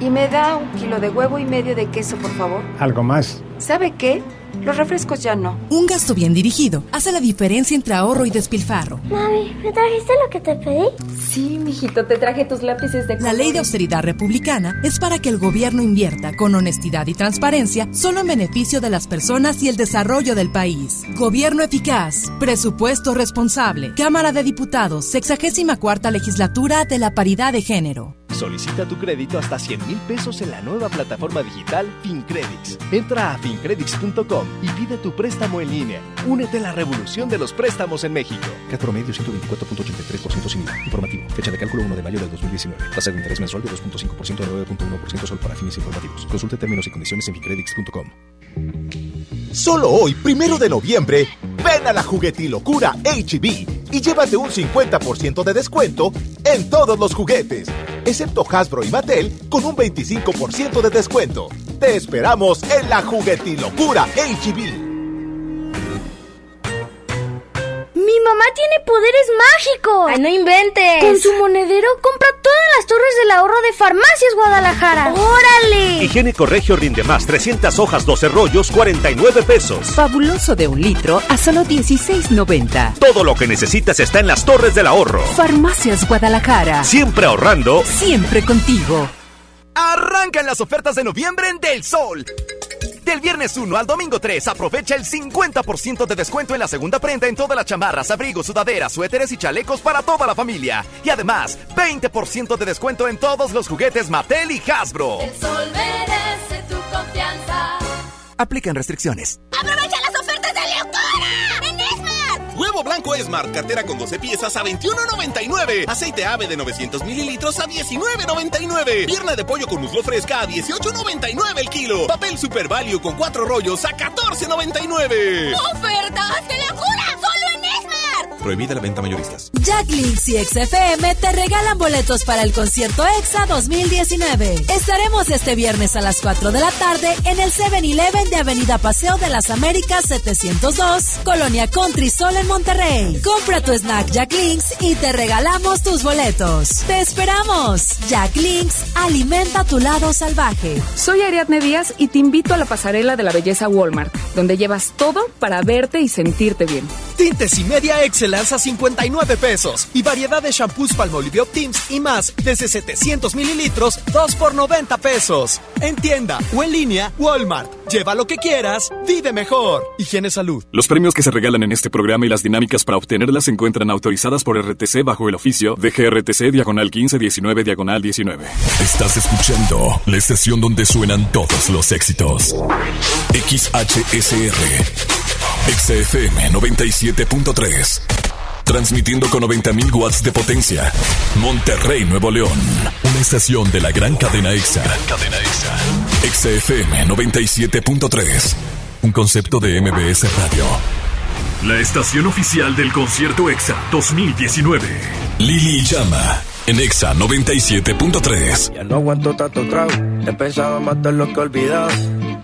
Y me da un kilo de huevo y medio de queso, por favor. ¿Algo más? ¿Sabe qué? Los refrescos ya no. Un gasto bien dirigido hace la diferencia entre ahorro y despilfarro. Mami, ¿me trajiste lo que te pedí? Sí, mijito, te traje tus lápices de color. La ley de austeridad republicana es para que el gobierno invierta con honestidad y transparencia solo en beneficio de las personas y el desarrollo del país. Gobierno eficaz, presupuesto responsable, Cámara de Diputados, 64 legislatura de la paridad de género. Solicita tu crédito hasta 100 mil pesos en la nueva plataforma digital FinCredits. Entra a fincredits.com y pide tu préstamo en línea. Únete a la revolución de los préstamos en México. CAT promedio 124.83% sin IVA. Informativo. Fecha de cálculo 1 de mayo del 2019. Tasa de interés mensual de 2.5% a 9.1% solo para fines informativos. Consulte términos y condiciones en fincredits.com. Solo hoy, primero de noviembre, ven a la juguetilocura HB y llévate un 50% de descuento en todos los juguetes, excepto Hasbro y Mattel con un 25% de descuento. Te esperamos en la juguetilocura HB. Mi mamá tiene poderes mágicos. ¡Ay, no inventes! Con su monedero compra todas las torres del ahorro de Farmacias Guadalajara. ¡Órale! Higiénico Regio rinde más 300 hojas 12 rollos 49 pesos. Fabuloso de un litro a solo 16.90. Todo lo que necesitas está en las torres del ahorro. Farmacias Guadalajara. Siempre ahorrando. Siempre contigo. Arrancan las ofertas de noviembre en Del Sol. Del viernes 1 al domingo 3, aprovecha el 50% de descuento en la segunda prenda en todas las chamarras, abrigos, sudaderas, suéteres y chalecos para toda la familia. Y además, 20% de descuento en todos los juguetes Mattel y Hasbro. El sol merece tu confianza. Aplican restricciones. ¡Aprovecha las ofertas de locura! ¡En Esmart! Huevo blanco Smart, cartera con 12 piezas a 21.99. Aceite ave de 900 mililitros a 19.99. Pierna de pollo con muslo fresca a 18.99 el kilo. Papel Super Value con 4 rollos a 14.99. ¡Ofertas de en Esmart! Prohibida la venta mayoristas. Jack Links y XFM te regalan boletos para el concierto EXA 2019. Estaremos este viernes a las 4 de la tarde en el 7-Eleven de Avenida Paseo de las Américas 702, Colonia Country Sol en Monterrey. Compra tu snack Jack Links y te regalamos tus boletos. ¡Te esperamos! Jack Links alimenta tu lado salvaje. Soy Ariadne Díaz y te invito a la pasarela de la belleza Walmart, donde llevas todo para verte y sentirte bien. Tintes y media Excellence a 59 pesos. Y variedad de shampoos Palmolive Optims y más desde 700 mililitros, 2 por 90 pesos. En tienda o en línea, Walmart. Lleva lo que quieras, vive mejor. Higiene Salud. Los premios que se regalan en este programa y las dinámicas para obtenerlas se encuentran autorizadas por RTC bajo el oficio de GRTC Diagonal 1519 Diagonal 19. Estás escuchando la estación donde suenan todos los éxitos. XHSR. XFM 97.3. Transmitiendo con 90.000 watts de potencia. Monterrey, Nuevo León. Una estación de la gran cadena EXA. Cadena EXA. XFM 97.3. Un concepto de MBS Radio. La estación oficial del concierto EXA 2019. Lili Llama. En EXA 97.3. Ya no aguanto tanto trago. He pensado matar lo que he olvidado.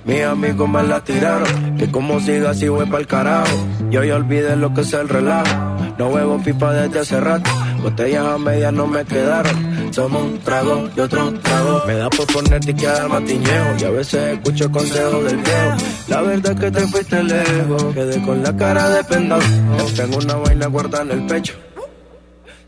Mis amigos me la tiraron. Que como siga así voy pa'l carajo. Yo ya olvidé lo que es el relajo. No huevo pipa desde hace rato. Botellas a medias no me quedaron. Somos un trago y otro trago. Me da por ponerte y quedar matiñejo. Y a veces escucho consejos del viejo. La verdad es que te fuiste lejos. Quedé con la cara de pendado. Tengo una vaina guardada en el pecho.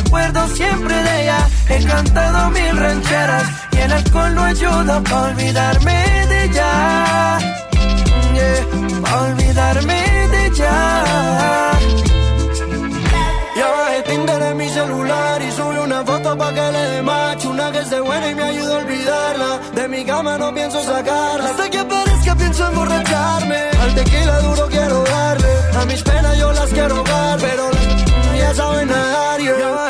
acuerdo siempre de ella. He cantado mil rancheras y el alcohol no ayuda para olvidarme de ella. Yeah, olvidarme de ella. Ya bajé Tinder en mi celular y subí una foto pa' que le dé match Una que esté buena y me ayuda a olvidarla De mi cama no pienso sacarla Hasta que aparezca pienso emborracharme Al tequila duro quiero darle A mis penas yo las quiero ahogar Pero ya saben nadar yeah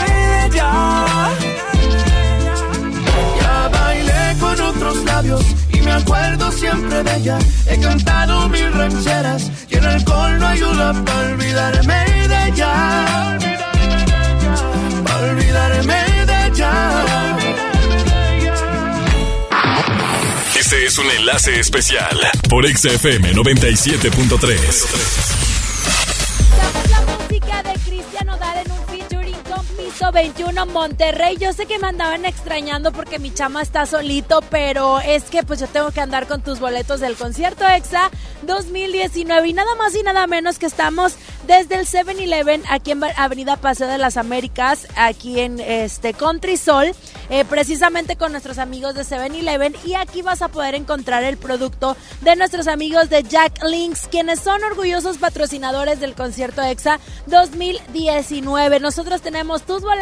y me acuerdo siempre de ella. He cantado mil rancheras y el alcohol no ayuda para olvidarme de ella. Para olvidarme de ella. Este es un enlace especial por XFM 97.3. 21 Monterrey. Yo sé que me andaban extrañando porque mi chama está solito, pero es que pues yo tengo que andar con tus boletos del concierto EXA 2019 y nada más y nada menos que estamos desde el 7-Eleven aquí en Avenida Paseo de las Américas, aquí en este Country Sol, eh, precisamente con nuestros amigos de 7-Eleven y aquí vas a poder encontrar el producto de nuestros amigos de Jack Links, quienes son orgullosos patrocinadores del concierto EXA 2019. Nosotros tenemos tus boletos,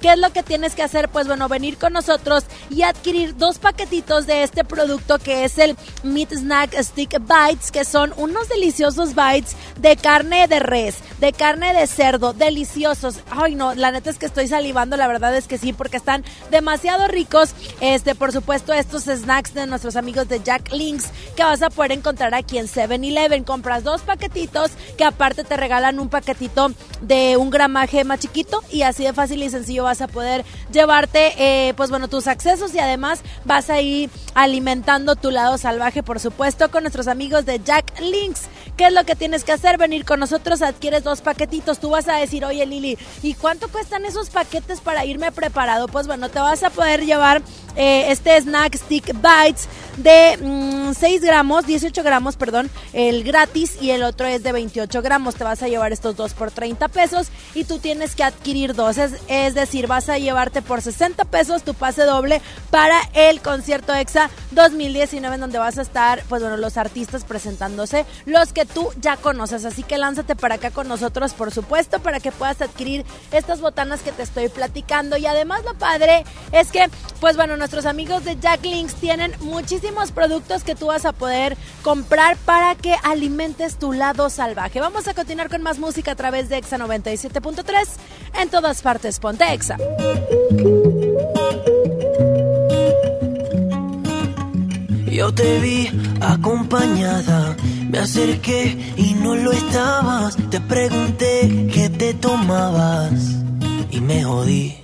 ¿qué es lo que tienes que hacer? Pues bueno, venir con nosotros y adquirir dos paquetitos de este producto que es el Meat Snack Stick Bites, que son unos deliciosos bites de carne de res, de carne de cerdo, deliciosos. Ay, no, la neta es que estoy salivando, la verdad es que sí, porque están demasiado ricos. Este, por supuesto, estos snacks de nuestros amigos de Jack Links que vas a poder encontrar aquí en 7-Eleven. Compras dos paquetitos que aparte te regalan un paquetito de un gramaje más chiquito y así de fácil y sencillo vas a poder llevarte, eh, pues bueno, tus accesos y además vas a ir alimentando tu lado salvaje, por supuesto, con nuestros amigos de Jack Links. ¿Qué es lo que tienes que hacer? Venir con nosotros, adquieres dos paquetitos. Tú vas a decir, oye Lili, ¿y cuánto cuestan esos paquetes para irme preparado? Pues bueno, te vas a poder llevar eh, este Snack Stick Bites de 6 mm, gramos, 18 gramos, perdón, el gratis y el otro es de 28 gramos. Te vas a llevar estos dos por 30 pesos y tú tienes que adquirir dos. Es, es decir, vas a llevarte por 60 pesos tu pase doble para el concierto EXA 2019 en donde vas a estar, pues bueno, los artistas presentándose, los que tú ya conoces. Así que lánzate para acá con nosotros, por supuesto, para que puedas adquirir estas botanas que te estoy platicando. Y además lo padre es que, pues bueno, nuestros amigos de Jack Links tienen muchísimos productos que tú vas a poder comprar para que alimentes tu lado salvaje. Vamos a continuar con más música a través de Exa 97.3 en todas partes. Ponte Exa. Yo te vi acompañada, me acerqué y no lo estabas. Te pregunté qué te tomabas y me jodí.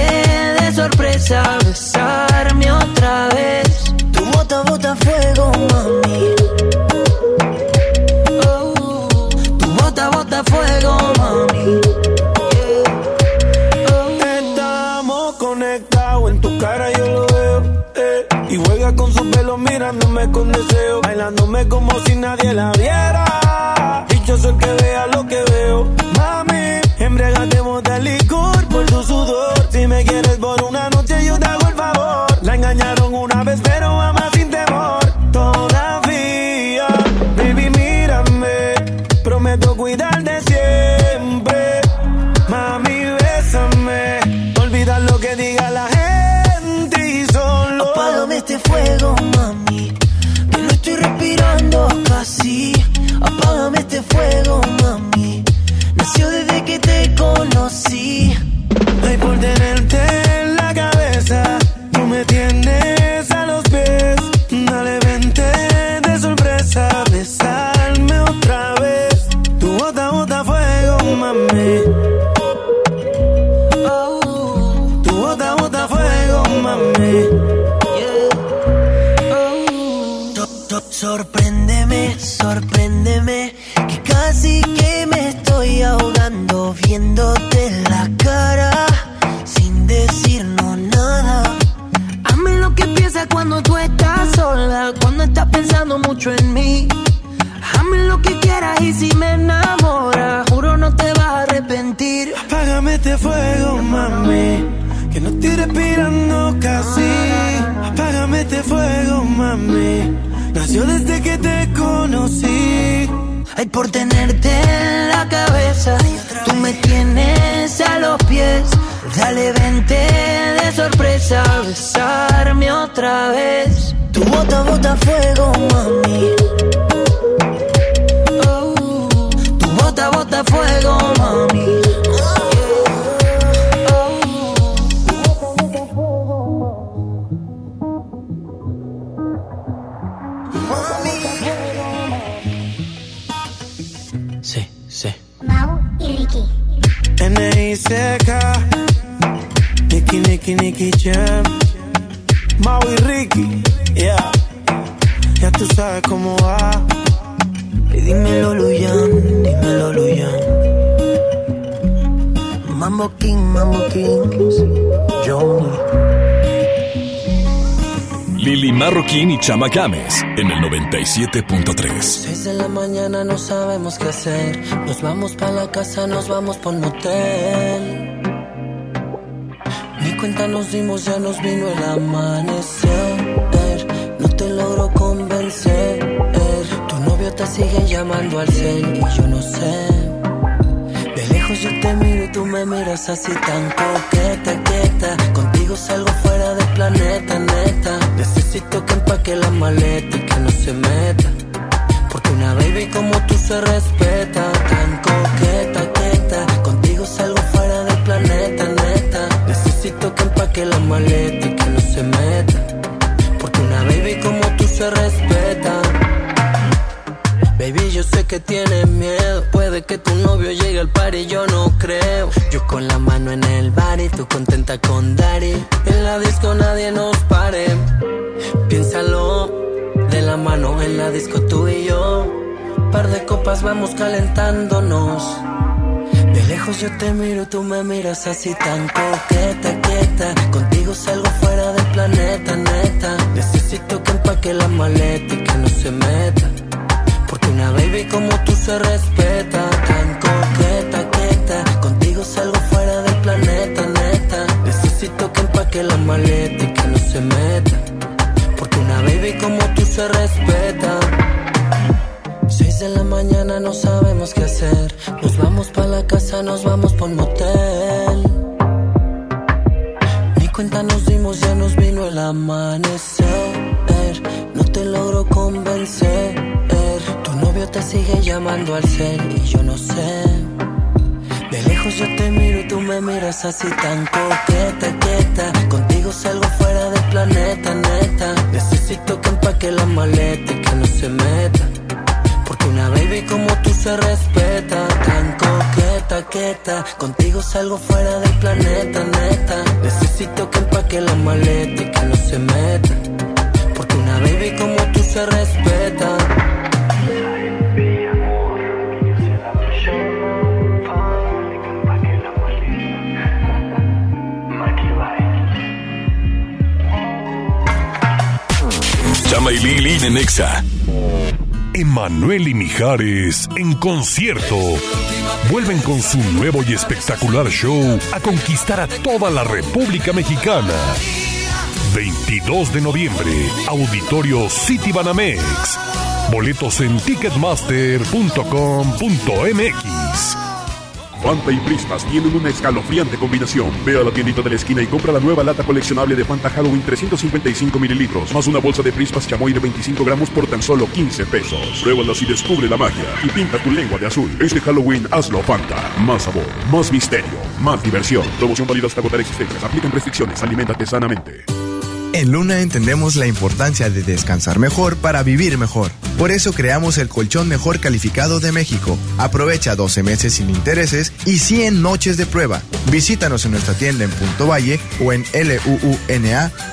Surpresa, besar. Chama Games en el 97.3. Seis de la mañana no sabemos qué hacer. Nos vamos para la casa, nos vamos por motel. Ni cuenta nos dimos, ya nos vino el amanecer. No te logro convencer. Tu novio te sigue llamando al cel y yo no sé. Te miro y tú me miras así tan coqueta, quieta. Contigo salgo fuera del planeta, neta. Necesito que empaque la maleta y que no se meta. Porque una baby como tú se respeta. Tan coqueta, quieta. Contigo salgo fuera del planeta, neta. Necesito que empaque la maleta y que no se meta. Porque una baby como tú se respeta. Baby, yo sé que tienes miedo. Puede que tu novio llegue al par y yo no creo. Yo con la mano en el bar y tú contenta con Dari. En la disco nadie nos pare. Piénsalo, de la mano en la disco tú y yo. Par de copas vamos calentándonos. De lejos yo te miro, tú me miras así tan coqueta, quieta. Contigo salgo fuera del planeta, neta. Necesito que empaque la maleta y que no se meta. Porque una baby como tú se respeta. Salgo fuera del planeta, neta. Necesito que empaque la maleta y que no se meta. Porque una baby como tú se respeta. Seis de la mañana no sabemos qué hacer. Nos vamos para la casa, nos vamos por motel. Ni cuenta nos dimos, ya nos vino el amanecer. No te logro convencer. Tu novio te sigue llamando al cel y yo no sé. De lejos yo te miro y tú me miras así tan coqueta, quieta. Contigo salgo fuera del planeta, neta. Necesito que empaque la maleta y que no se meta. Porque una baby como tú se respeta. Tan coqueta, quieta. Contigo salgo fuera del planeta, neta. Necesito que empaque la maleta y que no se meta. Porque una baby como tú se respeta. Chama y Lili de Nexa. Emanuel y Mijares en concierto. Vuelven con su nuevo y espectacular show a conquistar a toda la República Mexicana. 22 de noviembre, Auditorio City Banamex. Boletos en ticketmaster.com.mx. Fanta y Prismas tienen una escalofriante combinación. Ve a la tiendita de la esquina y compra la nueva lata coleccionable de Fanta Halloween 355 mililitros, más una bolsa de Prismas chamoy de 25 gramos por tan solo 15 pesos. Pruébalas y descubre la magia y pinta tu lengua de azul. Este Halloween hazlo Fanta. Más sabor, más misterio, más diversión. Promoción válida hasta agotar existencias. Aplican restricciones. Aliméntate sanamente. En Luna entendemos la importancia de descansar mejor para vivir mejor. Por eso creamos el colchón mejor calificado de México. Aprovecha 12 meses sin intereses y 100 noches de prueba. Visítanos en nuestra tienda en Punto Valle o en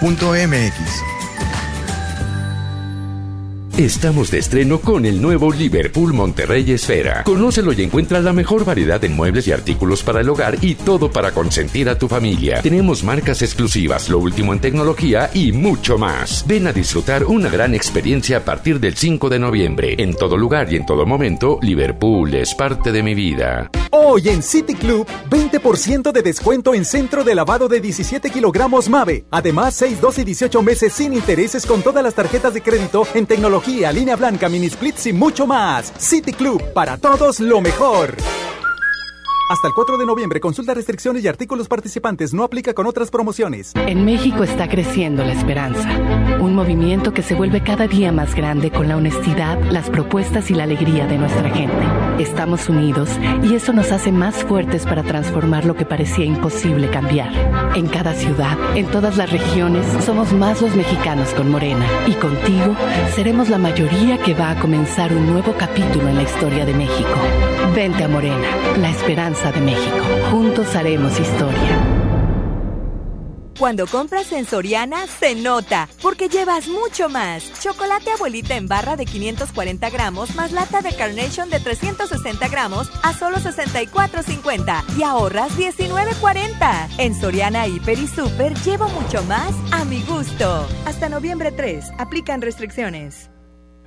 luuna.mx. Estamos de estreno con el nuevo Liverpool Monterrey Esfera. Conócelo y encuentra la mejor variedad de muebles y artículos para el hogar y todo para consentir a tu familia. Tenemos marcas exclusivas, lo último en tecnología y mucho más. Ven a disfrutar una gran experiencia a partir del 5 de noviembre. En todo lugar y en todo momento, Liverpool es parte de mi vida. Hoy en City Club, 20% de descuento en centro de lavado de 17 kilogramos MAVE. Además, 6, 12 y 18 meses sin intereses con todas las tarjetas de crédito en tecnología, línea blanca, mini splits y mucho más. City Club, para todos lo mejor. Hasta el 4 de noviembre, consulta restricciones y artículos participantes. No aplica con otras promociones. En México está creciendo la esperanza. Un movimiento que se vuelve cada día más grande con la honestidad, las propuestas y la alegría de nuestra gente. Estamos unidos y eso nos hace más fuertes para transformar lo que parecía imposible cambiar. En cada ciudad, en todas las regiones, somos más los mexicanos con Morena. Y contigo, seremos la mayoría que va a comenzar un nuevo capítulo en la historia de México. Vente a Morena, la esperanza de México. Juntos haremos historia. Cuando compras en Soriana, se nota, porque llevas mucho más. Chocolate abuelita en barra de 540 gramos más lata de Carnation de 360 gramos a solo 64,50 y ahorras 19,40. En Soriana, Hiper y Super llevo mucho más a mi gusto. Hasta noviembre 3, aplican restricciones.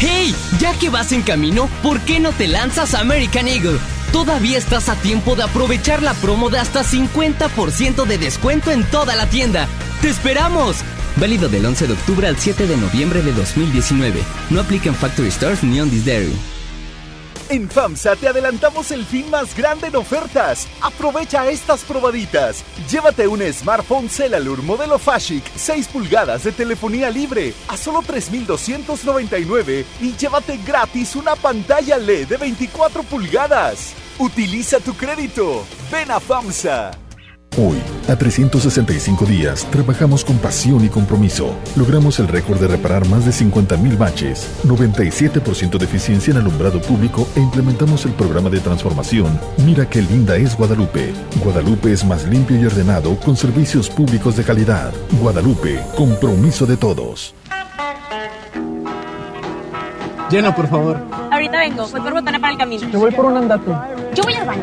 ¡Hey! Ya que vas en camino, ¿por qué no te lanzas American Eagle? Todavía estás a tiempo de aprovechar la promo de hasta 50% de descuento en toda la tienda. ¡Te esperamos! Válido del 11 de octubre al 7 de noviembre de 2019. No aplica en Factory Stores ni on this dairy. En FAMSA te adelantamos el fin más grande en ofertas. Aprovecha estas probaditas. Llévate un smartphone Celalur modelo Fashic 6 pulgadas de telefonía libre a solo 3,299 y llévate gratis una pantalla LED de 24 pulgadas. Utiliza tu crédito. Ven a FAMSA. Hoy, a 365 días, trabajamos con pasión y compromiso. Logramos el récord de reparar más de 50.000 baches, 97% de eficiencia en alumbrado público e implementamos el programa de transformación Mira qué linda es Guadalupe. Guadalupe es más limpio y ordenado con servicios públicos de calidad. Guadalupe, compromiso de todos. Llena, por favor. Ahorita vengo, voy por botana para el camino. Te voy por un andate. Yo voy al baño.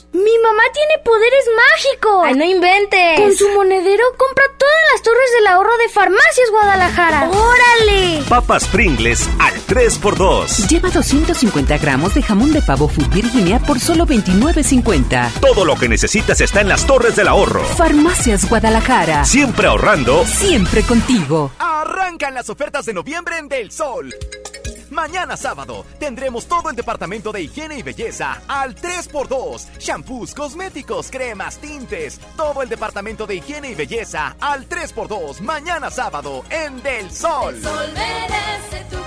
¡Mi mamá tiene poderes mágicos! ¡Ay, no inventes! Con su monedero compra todas las torres del ahorro de Farmacias Guadalajara. ¡Órale! Papas Pringles al 3x2. Lleva 250 gramos de jamón de pavo Food Virginia por solo 29.50. Todo lo que necesitas está en las torres del ahorro. Farmacias Guadalajara. Siempre ahorrando. Siempre contigo. Arrancan las ofertas de noviembre en Del Sol. Mañana sábado tendremos todo el departamento de higiene y belleza al 3x2. Shampoos, cosméticos, cremas, tintes. Todo el departamento de higiene y belleza al 3x2. Mañana sábado en Del Sol. El sol merece tu.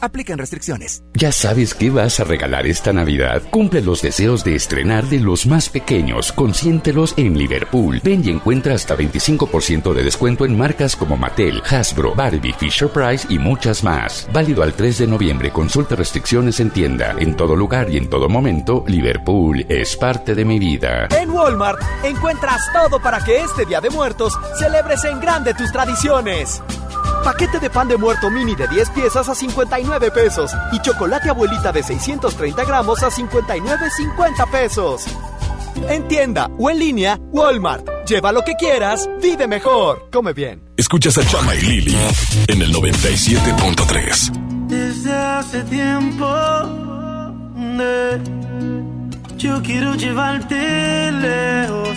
Aplican restricciones. ¿Ya sabes qué vas a regalar esta Navidad? Cumple los deseos de estrenar de los más pequeños. Consiéntelos en Liverpool. Ven y encuentra hasta 25% de descuento en marcas como Mattel, Hasbro, Barbie, Fisher Price y muchas más. Válido al 3 de noviembre. Consulta restricciones en tienda. En todo lugar y en todo momento, Liverpool es parte de mi vida. En Walmart encuentras todo para que este Día de Muertos celebres en grande tus tradiciones. Paquete de pan de muerto mini de 10 piezas a 59 pesos y chocolate abuelita de 630 gramos a 59,50 pesos. En tienda o en línea, Walmart. Lleva lo que quieras, vive mejor. Come bien. Escuchas a Chama y Lili en el 97.3. Desde hace tiempo de- yo quiero llevarte lejos.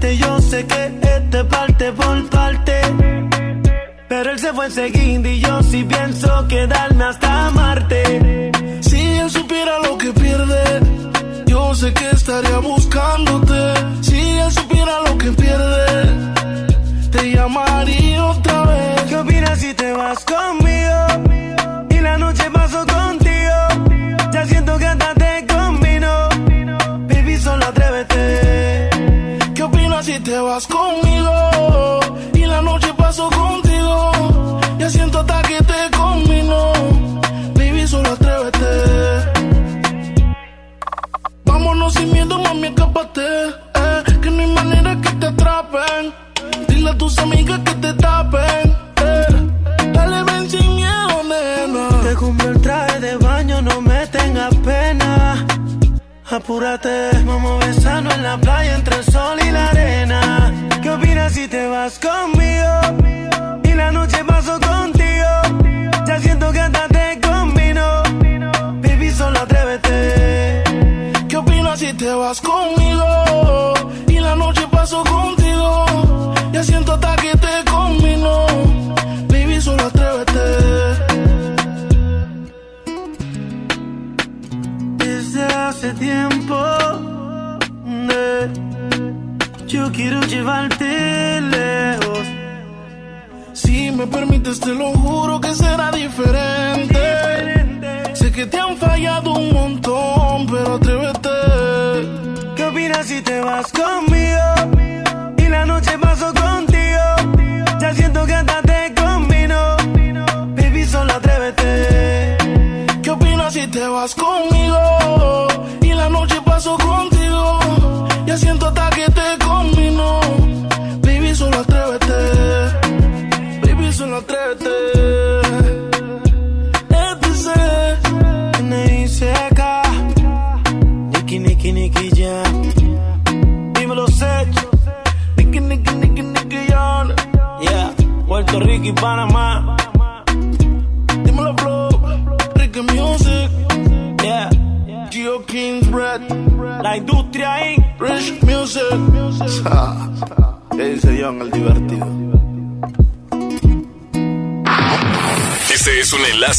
yo sé que este parte por parte. Pero él se fue enseguida y yo sí pienso quedarme hasta Marte. Si él supiera lo que pierde, yo sé que estaría buscándote. Si él supiera lo que pierde, escápate. Eh, que no hay manera que te atrapen. Dile a tus amigas que te tapen. Eh, dale, ven sin miedo, nena. Te compro el traje de baño, no me tengas pena. Apúrate, vamos a besarnos en la playa entre el sol y la arena. ¿Qué opinas si te vas conmigo? Y la noche paso contigo. Ya siento que hasta te vas conmigo? Y la noche paso contigo. Ya siento hasta que te combino. Baby, solo atrévete. Desde hace tiempo eh, yo quiero llevarte lejos. Si me permites, te lo juro que será diferente. Sé que te han fallado un montón, si te vas conmigo?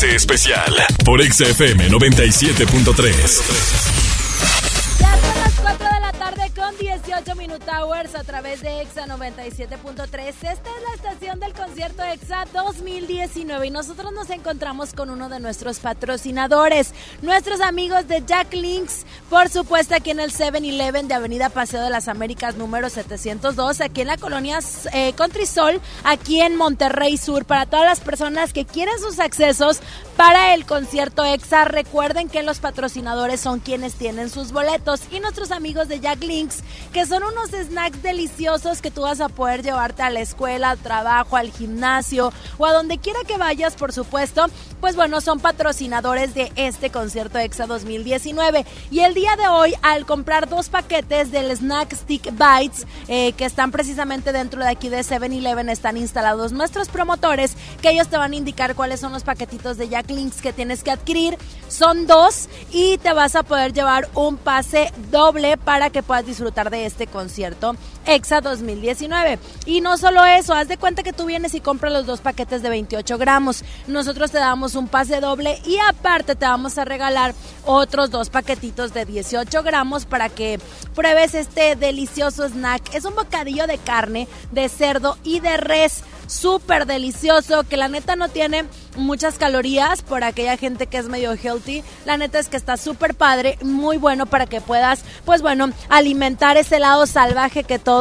Especial por XFM 97.3. Ya son las 4 de la tarde con 18 Minute Hours a través de EXA 97.3. Esta es la estación del concierto EXA 2019 y nosotros nos encontramos con uno de nuestros patrocinadores, nuestros amigos de Jack Links, por supuesto aquí en el 7-Eleven de Avenida Paseo de las Américas número 702, aquí en la colonia eh, Country Sol, aquí en Monterrey Sur, para todas las personas que quieren sus accesos para el concierto EXA. Recuerden que los patrocinadores son quienes tienen sus boletos y nuestros amigos de Jack Links, que son unos snacks deliciosos que tú vas a poder llevarte a la escuela, al trabajo, al gimnasio o a donde quiera que vayas, por supuesto. Pues bueno, son patrocinadores de este concierto EXA 2019. Y el día de hoy, al comprar dos paquetes del Snack Stick Bites, eh, que están precisamente dentro de aquí de 7-Eleven, están instalados nuestros promotores, que ellos te van a indicar cuáles son los paquetitos de Jack Links que tienes que adquirir. Son dos y te vas a poder llevar un pase doble para que puedas disfrutar de este concierto EXA 2019. Y no solo eso, haz de cuenta que tú vienes y compras los dos paquetes de 28 gramos. Nosotros te damos un pase doble y aparte te vamos a regalar otros dos paquetitos de 18 gramos para que pruebes este delicioso snack. Es un bocadillo de carne, de cerdo y de res súper delicioso, que la neta no tiene muchas calorías por aquella gente que es medio healthy. La neta es que está súper padre, muy bueno para que puedas, pues bueno, alimentar ese lado salvaje que todos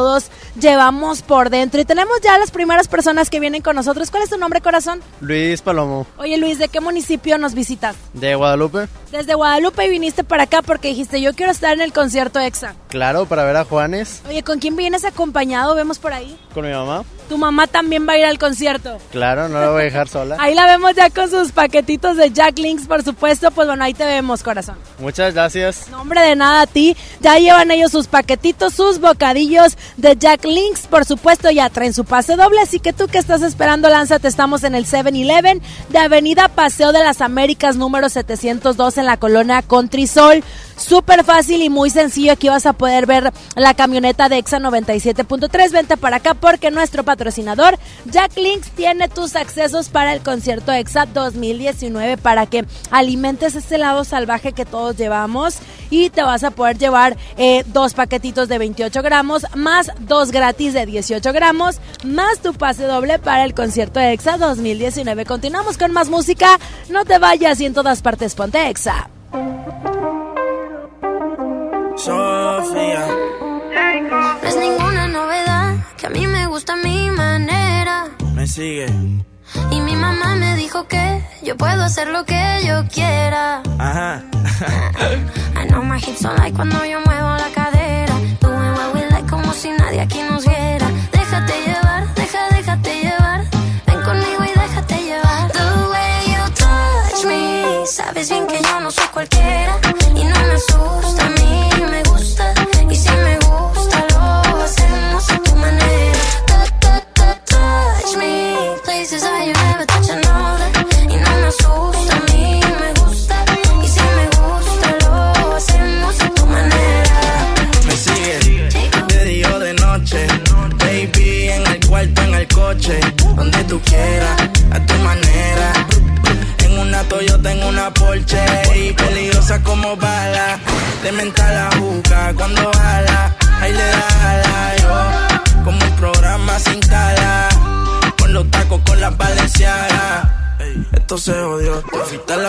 llevamos por dentro. Y tenemos ya las primeras personas que vienen con nosotros. ¿Cuál es tu nombre, corazón? Luis Palomo, Oye, Luis, ¿de qué municipio nos visitas? de Guadalupe. Desde Guadalupe y viniste para acá porque dijiste, yo quiero estar en el concierto EXA. Claro, para ver a Juanes Oye, ¿con quién vienes acompañado? Vemos por ahí. con mi mamá. Tu mamá también va a ir al concierto. Claro, no la voy a dejar sola. Ahí la vemos ya con sus paquetitos de Jack Links, por supuesto. Pues bueno, ahí te vemos, corazón. Muchas gracias. Nombre de nada a ti. Ya llevan ellos sus paquetitos, sus bocadillos de Jack Links, por supuesto, ya traen su pase doble. Así que tú que estás esperando, lánzate. Estamos en el 7-Eleven de Avenida Paseo de las Américas, número 702 en la colonia Contrisol. Súper fácil y muy sencillo. Aquí vas a poder ver la camioneta de Exa 97.3. Vente para acá porque nuestro patrocinador Jack Links tiene tus accesos para el concierto Exa 2019 para que alimentes ese lado salvaje que todos llevamos y te vas a poder llevar eh, dos paquetitos de 28 gramos más dos gratis de 18 gramos más tu pase doble para el concierto Exa 2019. Continuamos con más música. No te vayas y en todas partes ponte Exa. Sofía. No es ninguna novedad que a mí me gusta mi manera. Me sigue. Y mi mamá me dijo que yo puedo hacer lo que yo quiera. Ajá. I know my hips son like cuando yo muevo la cadera. Doing what we like como si nadie aquí nos viera. Déjate llevar, deja, déjate llevar. Ven conmigo y déjate llevar. The way you touch me. Sabes bien que yo no soy cualquiera.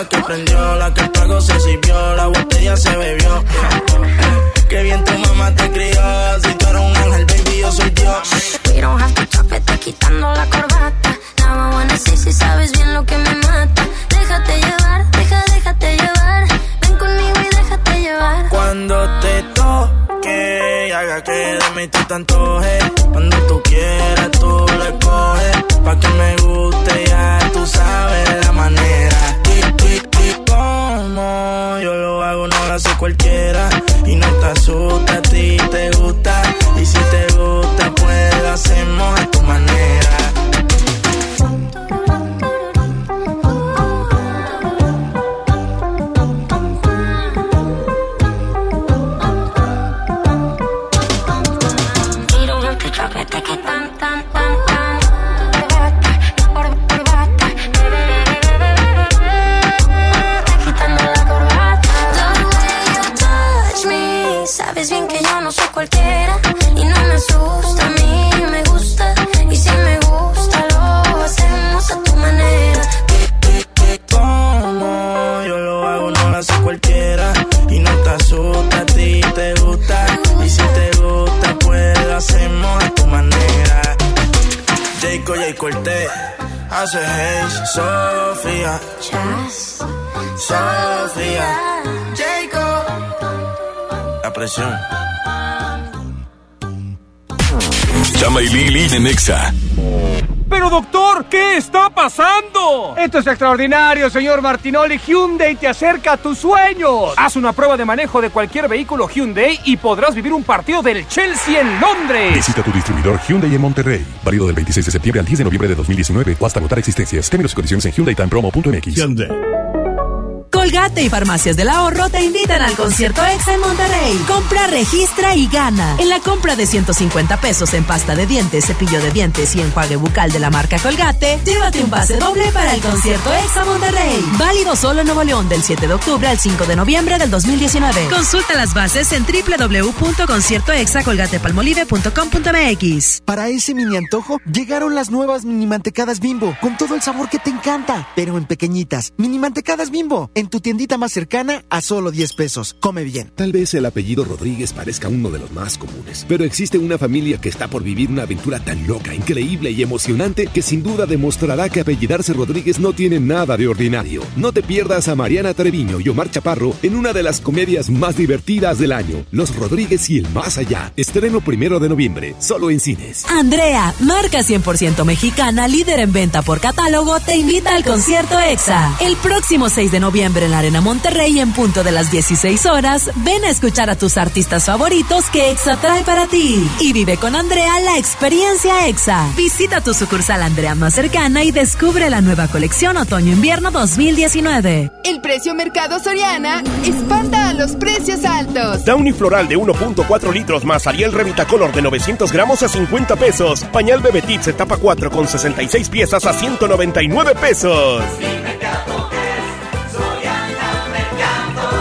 La que prendió, la que Esto es extraordinario, señor Martinoli. Hyundai te acerca a tus sueños. Haz una prueba de manejo de cualquier vehículo Hyundai y podrás vivir un partido del Chelsea en Londres. Visita tu distribuidor Hyundai en Monterrey. Válido del 26 de septiembre al 10 de noviembre de 2019 o hasta agotar existencias. Términos y condiciones en HyundaiTimePromo.mx. Colgate y Farmacias del Ahorro te invitan al concierto EXA en Monterrey. Compra, registra y gana. En la compra de 150 pesos en pasta de dientes, cepillo de dientes y enjuague bucal de la marca Colgate, llévate un pase doble para el concierto EXA Monterrey. Válido solo en Nuevo León del 7 de octubre al 5 de noviembre del 2019. Consulta las bases en www.conciertoexacolgatepalmolive.com.mx. Para ese mini antojo, llegaron las nuevas mini mantecadas bimbo, con todo el sabor que te encanta, pero en pequeñitas. Mini mantecadas bimbo, en tu tu tiendita más cercana a solo 10 pesos. Come bien. Tal vez el apellido Rodríguez parezca uno de los más comunes, pero existe una familia que está por vivir una aventura tan loca, increíble y emocionante que sin duda demostrará que apellidarse Rodríguez no tiene nada de ordinario. No te pierdas a Mariana Treviño y Omar Chaparro en una de las comedias más divertidas del año, Los Rodríguez y el Más Allá. Estreno primero de noviembre, solo en cines. Andrea, marca 100% mexicana, líder en venta por catálogo, te invita al concierto EXA. El próximo 6 de noviembre en la Arena Monterrey, en punto de las 16 horas, ven a escuchar a tus artistas favoritos que EXA trae para ti. Y vive con Andrea la experiencia EXA. Visita tu sucursal Andrea más cercana y descubre la nueva colección Otoño-Invierno 2019. El precio Mercado Soriana espanta a los precios altos. Downy Floral de 1.4 litros más Ariel Revitacolor de 900 gramos a 50 pesos. Pañal Bebetits etapa 4 con 66 piezas a 199 pesos.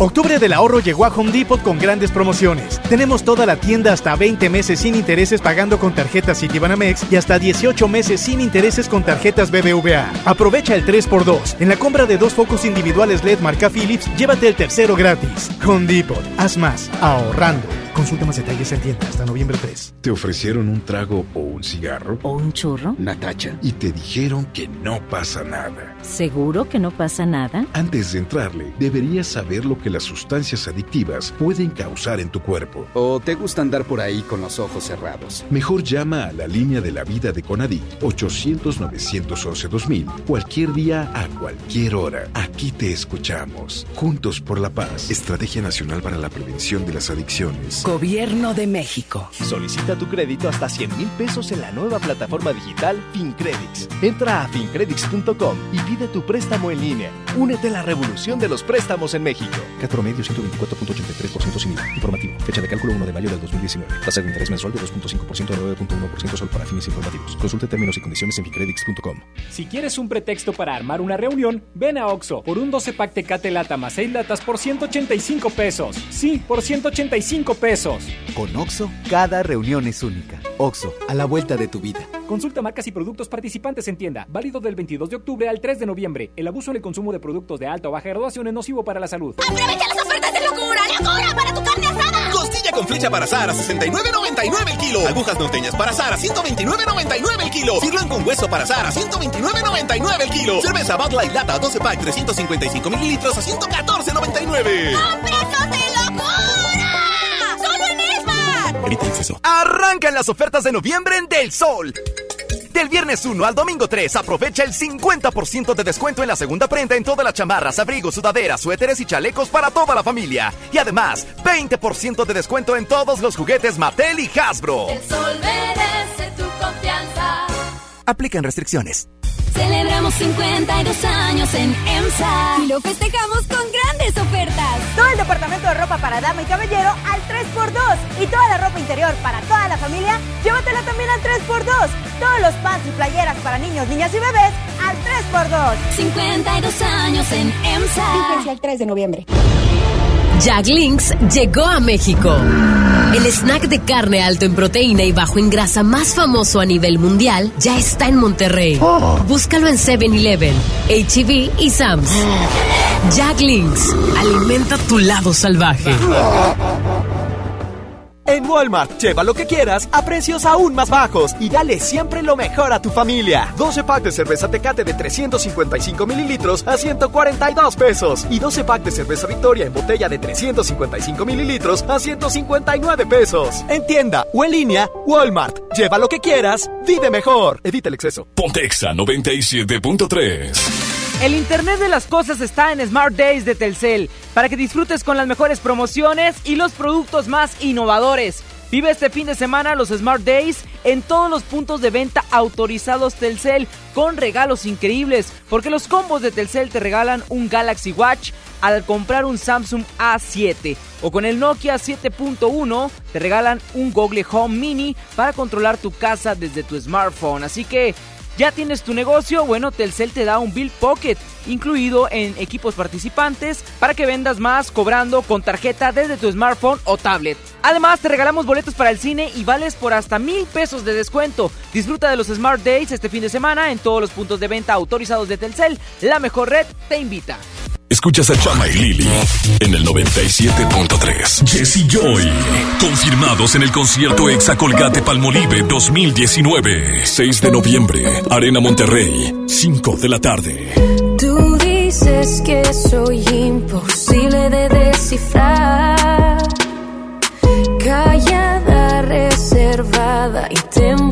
Octubre del ahorro llegó a Home Depot con grandes promociones. Tenemos toda la tienda hasta 20 meses sin intereses pagando con tarjetas Citibanamex y hasta 18 meses sin intereses con tarjetas BBVA. Aprovecha el 3x2. En la compra de dos focos individuales LED marca Philips, llévate el tercero gratis. Home Depot. Haz más ahorrando. Consulta más detalles en tienda hasta noviembre 3. ¿Te ofrecieron un trago o un cigarro? ¿O un churro? Natacha. Y te dijeron que no pasa nada. ¿Seguro que no pasa nada? Antes de entrarle, deberías saber lo que las sustancias adictivas pueden causar en tu cuerpo. ¿O te gusta andar por ahí con los ojos cerrados? Mejor llama a la línea de la vida de Conadic 800-911-2000 cualquier día a cualquier hora. Aquí te escuchamos. Juntos por la paz. Estrategia Nacional para la Prevención de las Adicciones. Gobierno de México. Solicita tu crédito hasta 100 mil pesos en la nueva plataforma digital FinCredits. Entra a fincredits.com y pide tu préstamo en línea. Únete a la revolución de los préstamos en México. Cat promedio 124.83% sin IVA. Informativo. Fecha de cálculo 1 de mayo del 2019. Tasa de interés mensual de 2.5% a 9.1% solo para fines informativos. Consulte términos y condiciones en fincredits.com. Si quieres un pretexto para armar una reunión, ven a Oxo por un 12 pack Tecate Lata más 6 latas por 185 pesos. Sí, por 185 pesos. Con Oxo, cada reunión es única. Oxo, a la vuelta de tu vida. Consulta marcas y productos participantes en tienda. Válido del 22 de octubre al 3 de noviembre. El abuso en el consumo de productos de alta o baja graduación es nocivo para la salud. ¡Aprovecha las ofertas de locura! ¡Locura para tu carne asada! Costilla con flecha para asar a 69.99 el kilo. Agujas norteñas para asar a 129.99 el kilo. Sirloin con hueso para asar a 129.99 el kilo. Cerveza Bud Light Lata 12 pack 355 mililitros a 114.99. ¡Cómpranos de locura! ¡Solo en Esmar! Evita el exceso. Arrancan las ofertas de noviembre en Del Sol. Del viernes 1 al domingo 3, aprovecha el 50% de descuento en la segunda prenda en todas las chamarras, abrigos, sudaderas, suéteres y chalecos para toda la familia. Y además, 20% de descuento en todos los juguetes Mattel y Hasbro. El sol merece tu confianza. Aplican restricciones. Celebramos 52 años en EMSA. Y lo festejamos con grandes ofertas. Todo el departamento de ropa para dama y caballero al 3x2. Y toda la ropa interior para toda la familia, llévatela también al 3x2. Todos los pants y playeras para niños, niñas y bebés al 3x2. 52 años en EMSA. Fíjense el 3 de noviembre. Jack Links llegó a México. El snack de carne alto en proteína y bajo en grasa más famoso a nivel mundial ya está en Monterrey. Búscalo en 7-Eleven, HEB y Sam's. Jack Links, alimenta tu lado salvaje. En Walmart, lleva lo que quieras a precios aún más bajos y dale siempre lo mejor a tu familia. 12 pack de cerveza Tecate de 355 mililitros a 142 pesos y 12 pack de cerveza Victoria en botella de 355 mililitros a 159 pesos. En tienda o en línea, Walmart. Lleva lo que quieras, vive mejor. Evita el exceso. Pontexa 97.3. El Internet de las cosas está en Smart Days de Telcel para que disfrutes con las mejores promociones y los productos más innovadores. Vive este fin de semana los Smart Days en todos los puntos de venta autorizados Telcel con regalos increíbles, porque los combos de Telcel te regalan un Galaxy Watch, al comprar un Samsung A7 o con el Nokia 7.1 te regalan un Google Home Mini para controlar tu casa desde tu smartphone. Así que ¿Ya tienes tu negocio? Bueno, Telcel te da un Bill Pocket incluido en equipos participantes para que vendas más cobrando con tarjeta desde tu smartphone o tablet. Además, te regalamos boletos para el cine y vales por hasta mil pesos de descuento. Disfruta de los Smart Days este fin de semana en todos los puntos de venta autorizados de Telcel. La mejor red te invita. Escuchas a Chama y Lili en el 97.3. Jesse Joy, confirmados en el concierto Exa Colgate Palmolive 2019. 6 de noviembre, Arena Monterrey, 5 de la tarde. Tú dices que soy imposible de descifrar. Callada, reservada y temperamental.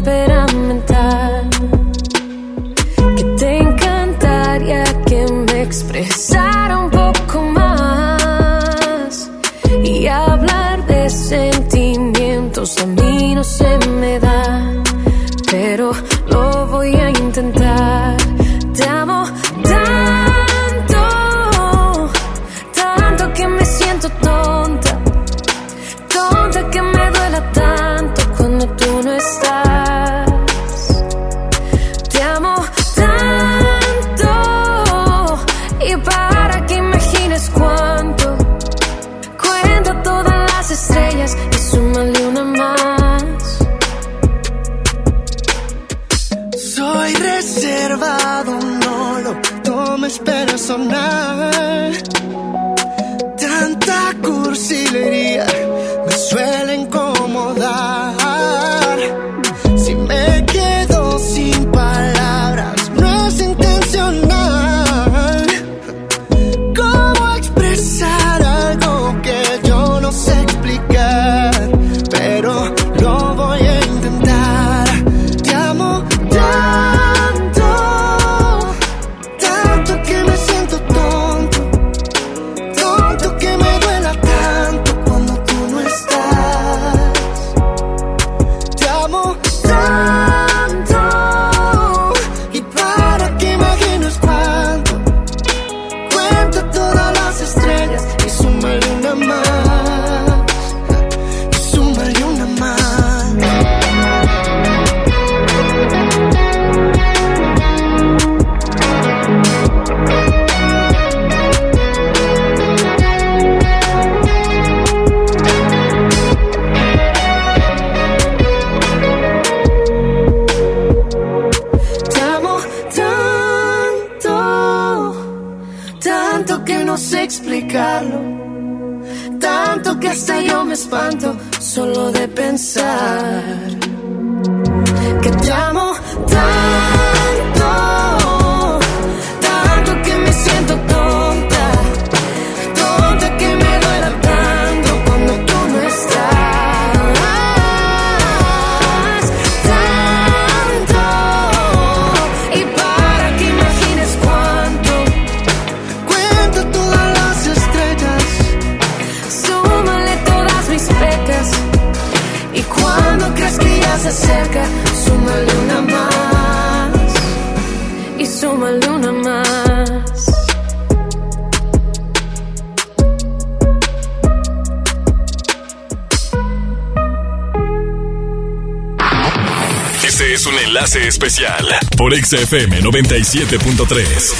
XFM 97.3.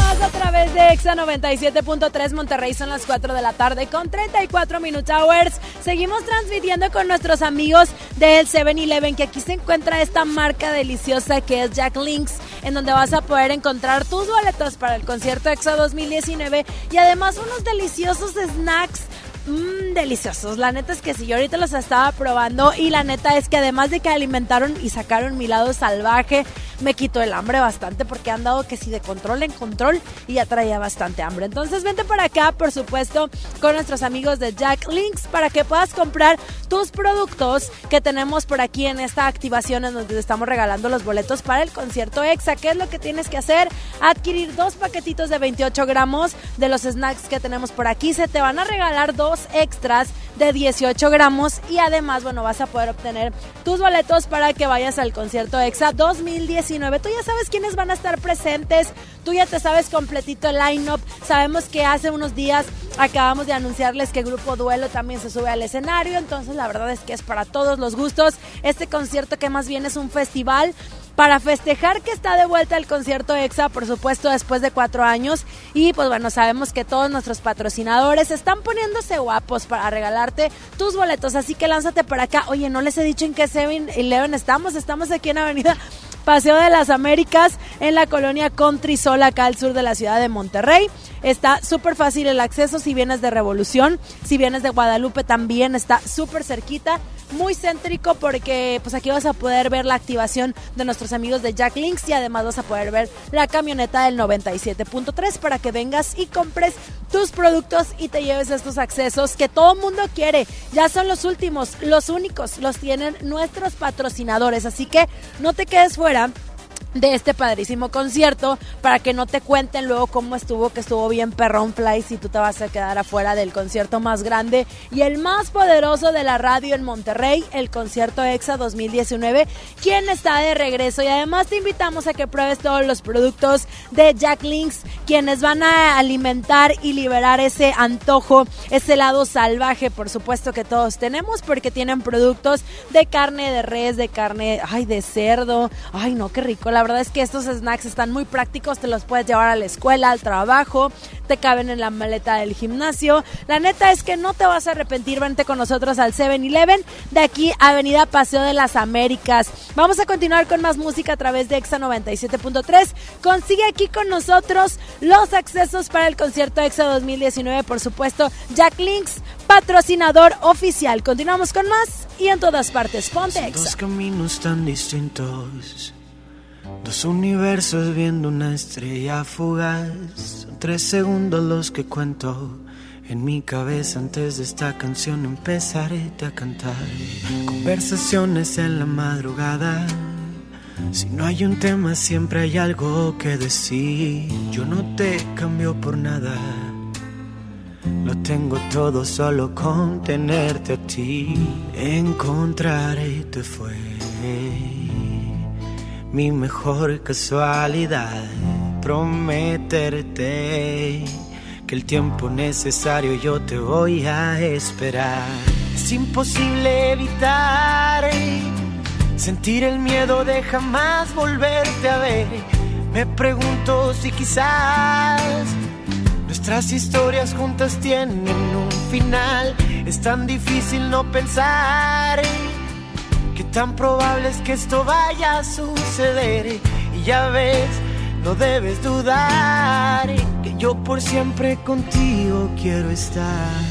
Más a través de Exa 97.3 Monterrey son las 4 de la tarde con 34 Minute Hours. Seguimos transmitiendo con nuestros amigos del 7-Eleven que aquí se encuentra esta marca deliciosa que es Jack Links en donde vas a poder encontrar tus boletos para el concierto Exa 2019 y además unos deliciosos snacks Mmm, deliciosos. La neta es que si yo ahorita los estaba probando y la neta es que además de que alimentaron y sacaron mi lado salvaje, me quitó el hambre bastante porque han dado que si de control en control y ya traía bastante hambre. Entonces vente para acá, por supuesto, con nuestros amigos de Jack Links para que puedas comprar tus productos que tenemos por aquí en esta activación en donde estamos regalando los boletos para el concierto EXA. ¿Qué es lo que tienes que hacer? Adquirir dos paquetitos de 28 gramos de los snacks que tenemos por aquí. Se te van a regalar dos extras de 18 gramos y además, bueno, vas a poder obtener tus boletos para que vayas al concierto EXA 2019. Tú ya sabes quiénes van a estar presentes, tú ya te sabes completito el line-up. Sabemos que hace unos días acabamos de anunciarles que Grupo Duelo también se sube al escenario, entonces la verdad es que es para todos los gustos. Este concierto que más bien es un festival para festejar que está de vuelta el concierto EXA, por supuesto, después de cuatro años. Y pues bueno, sabemos que todos nuestros patrocinadores están poniéndose guapos para regalarte tus boletos. Así que lánzate para acá. Oye, no les he dicho en qué 7-Eleven estamos. Estamos aquí en Avenida Paseo de las Américas, en la colonia Country Sol, acá al sur de la ciudad de Monterrey. Está súper fácil el acceso si vienes de Revolución, si vienes de Guadalupe también está súper cerquita. Muy céntrico porque pues aquí vas a poder ver la activación de nuestros amigos de Jack Links y además vas a poder ver la camioneta del 97.3 para que vengas y compres tus productos y te lleves estos accesos que todo mundo quiere. Ya son los últimos, los únicos, los tienen nuestros patrocinadores, así que no te quedes fuera de este padrísimo concierto para que no te cuenten luego cómo estuvo, que estuvo bien perrón fly si tú te vas a quedar afuera del concierto más grande y el más poderoso de la radio en Monterrey, el concierto EXA 2019, quien está de regreso. Y además te invitamos a que pruebes todos los productos de Jack Links, quienes van a alimentar y liberar ese antojo, ese lado salvaje, por supuesto que todos tenemos porque tienen productos de carne de res, de carne, ay, de cerdo, ay, no, qué rico, la verdad es que estos snacks están muy prácticos, te los puedes llevar a la escuela, al trabajo, te caben en la maleta del gimnasio. La neta es que no te vas a arrepentir, vente con nosotros al 7-Eleven de aquí Avenida Paseo de las Américas. Vamos a continuar con más música a través de EXA 97.3. Consigue aquí con nosotros los accesos para el concierto EXA 2019, por supuesto, Jack Links, patrocinador oficial. Continuamos con más y en todas partes, ponte EXA. Dos caminos tan distintos Dos universos viendo una estrella fugaz. Son tres segundos los que cuento. En mi cabeza antes de esta canción empezaré a cantar. Conversaciones en la madrugada. Si no hay un tema siempre hay algo que decir. Yo no te cambio por nada. Lo tengo todo solo con tenerte a ti. Encontrarte fue mi mejor casualidad, prometerte que el tiempo necesario yo te voy a esperar. Es imposible evitar sentir el miedo de jamás volverte a ver. Me pregunto si quizás nuestras historias juntas tienen un final. Es tan difícil no pensar que tan probable es que esto vaya a suceder. Y ya ves, no debes dudar que yo por siempre contigo quiero estar.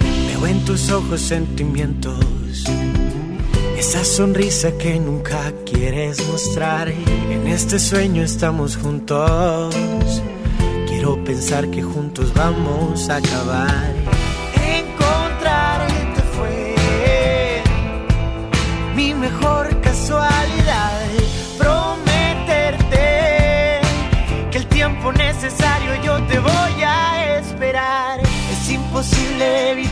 Veo en tus ojos sentimientos esa sonrisa que nunca quieres mostrar. En este sueño estamos juntos. Quiero pensar que juntos vamos a acabar. Encontrarte fue mi mejor casualidad. Prometerte que el tiempo necesario yo te voy a esperar. Es imposible evitar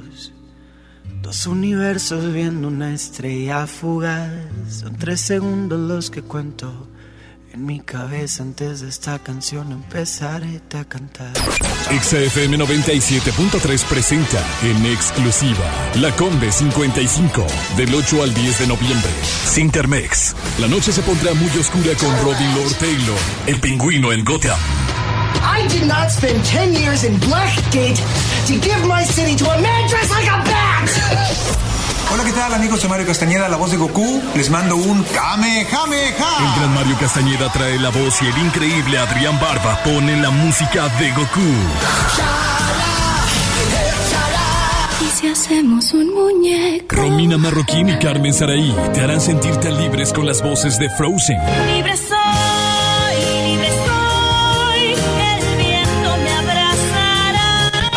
Dos universos viendo una estrella fugaz. Son tres segundos los que cuento. En mi cabeza antes de esta canción empezaré a cantar. XFM 97.3 presenta en exclusiva La Combe 55 del 8 al 10 de noviembre. Sintermex. La noche se pondrá muy oscura con Robin Lord Taylor, el pingüino en Gotham. I did not spend 10 years in Blackgate to give my city to a man dressed like a bat! Hola, ¿qué tal amigos? Soy Mario Castañeda, la voz de Goku. Les mando un Kamehameha. El gran Mario Castañeda trae la voz y el increíble Adrián Barba pone la música de Goku. ¿Y si hacemos un muñeco? Romina Marroquín y Carmen Saraí te harán sentirte libres con las voces de Frozen. Libre soy,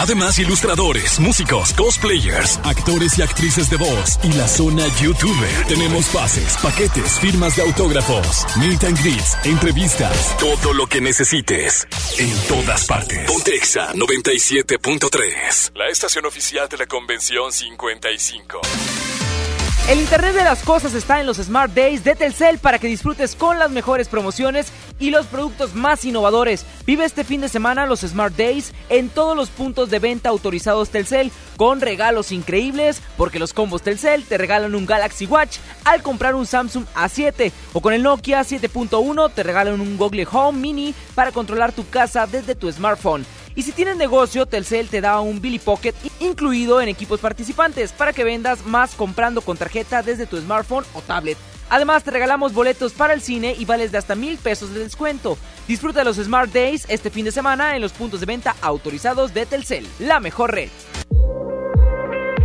Además, ilustradores, músicos, cosplayers, actores y actrices de voz y la zona YouTuber. Tenemos pases, paquetes, firmas de autógrafos, meet and greets, entrevistas, todo lo que necesites. En todas partes. Pontexa 97.3. La estación oficial de la Convención 55. El Internet de las Cosas está en los Smart Days de Telcel para que disfrutes con las mejores promociones y los productos más innovadores. Vive este fin de semana los Smart Days en todos los puntos de venta autorizados Telcel con regalos increíbles porque los combos Telcel te regalan un Galaxy Watch al comprar un Samsung A7 o con el Nokia 7.1 te regalan un Google Home Mini para controlar tu casa desde tu smartphone. Y si tienes negocio, Telcel te da un Billy Pocket incluido en equipos participantes para que vendas más comprando con tarjeta desde tu smartphone o tablet. Además, te regalamos boletos para el cine y vales de hasta mil pesos de descuento. Disfruta los Smart Days este fin de semana en los puntos de venta autorizados de Telcel, la mejor red.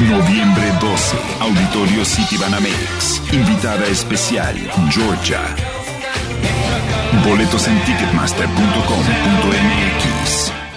Noviembre 12, Auditorio City Banamex. Invitada especial, Georgia. Boletos en ticketmaster.com.mx.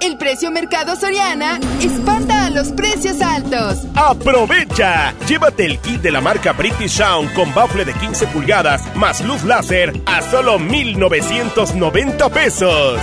El precio Mercado Soriana espanta a los precios altos. ¡Aprovecha! Llévate el kit de la marca British Sound con bafle de 15 pulgadas más luz láser a solo 1,990 pesos.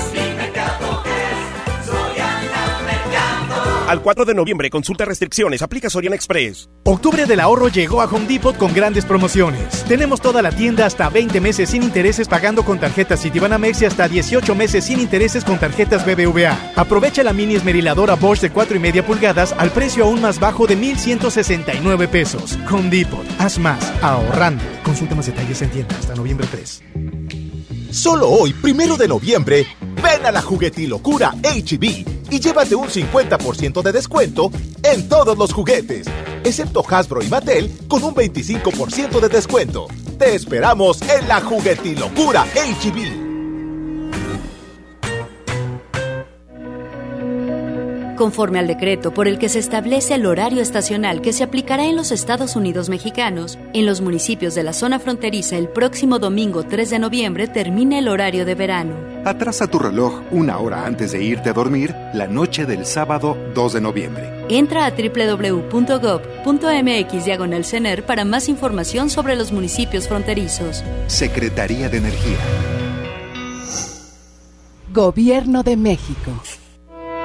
Al 4 de noviembre, consulta restricciones, aplica Soriana Express. Octubre del ahorro llegó a Home Depot con grandes promociones. Tenemos toda la tienda hasta 20 meses sin intereses pagando con tarjetas Citibanamex y hasta 18 meses sin intereses con tarjetas BBVA. Aprovecha la mini esmeriladora Bosch de 4 y media pulgadas al precio aún más bajo de 1,169 pesos. Home Depot, haz más, ahorrando. Consulta más detalles en tienda hasta noviembre 3. Solo hoy, primero de noviembre, ven a la juguetilocura HB y llévate un 50% de descuento en todos los juguetes, excepto Hasbro y Mattel con un 25% de descuento. Te esperamos en la juguetilocura HB. Conforme al decreto por el que se establece el horario estacional que se aplicará en los Estados Unidos mexicanos, en los municipios de la zona fronteriza el próximo domingo 3 de noviembre termina el horario de verano. Atrasa tu reloj una hora antes de irte a dormir la noche del sábado 2 de noviembre. Entra a www.gov.mx diagonal CENER para más información sobre los municipios fronterizos. Secretaría de Energía. Gobierno de México.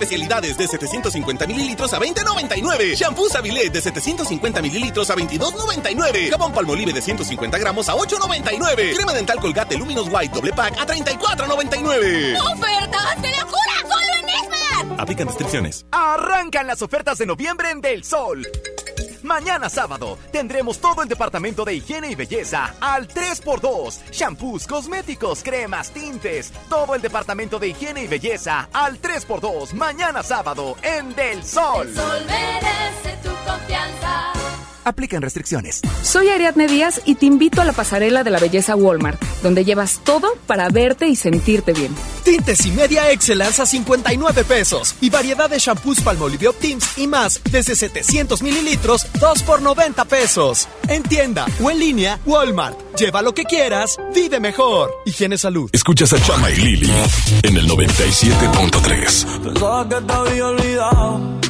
Especialidades de 750 mililitros a 20.99. Shampoo Sabilet de 750 mililitros a 22.99. Jabón Palmolive de 150 gramos a 8.99. Crema dental Colgate Luminous White doble pack a 34.99. ¡Ofertas de locura! ¡Solo en Esmar! Aplican restricciones. Arrancan las ofertas de noviembre en Del Sol. Mañana sábado tendremos todo el departamento de higiene y belleza al 3x2. Shampoos, cosméticos, cremas, tintes. Todo el departamento de higiene y belleza al 3x2. Mañana sábado en Del Sol. El sol merece tu confianza. Aplican restricciones. Soy Ariadne Díaz y te invito a la pasarela de la belleza Walmart, donde llevas todo para verte y sentirte bien. Tintes y media Excellence a 59 pesos. Y variedad de shampoos Palmolive Optims y más desde 700 mililitros, 2 por 90 pesos. En tienda o en línea, Walmart. Lleva lo que quieras, vive mejor. Higiene Salud. Escuchas a Chama y Lili en el 97.3. Pensaba que te había olvidado.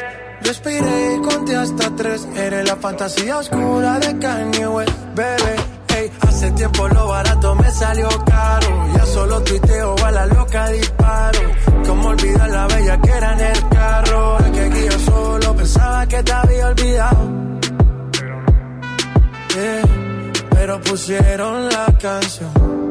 Respiré y conté hasta tres. Eres la fantasía oscura de Kanye West, bebé. Ey, hace tiempo lo barato me salió caro. Ya solo tuiteo a la loca disparo. Como olvidar la bella que era en el carro. Es que aquí yo solo pensaba que te había olvidado. Pero pusieron la canción.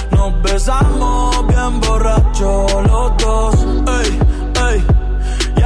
nos besamos bien borracho los dos. Ey,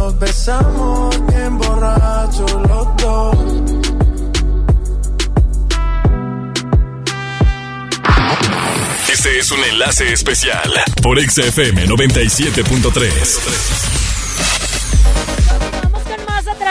nos besamos bien borrachos los dos. Este es un enlace especial por XFM 97.3.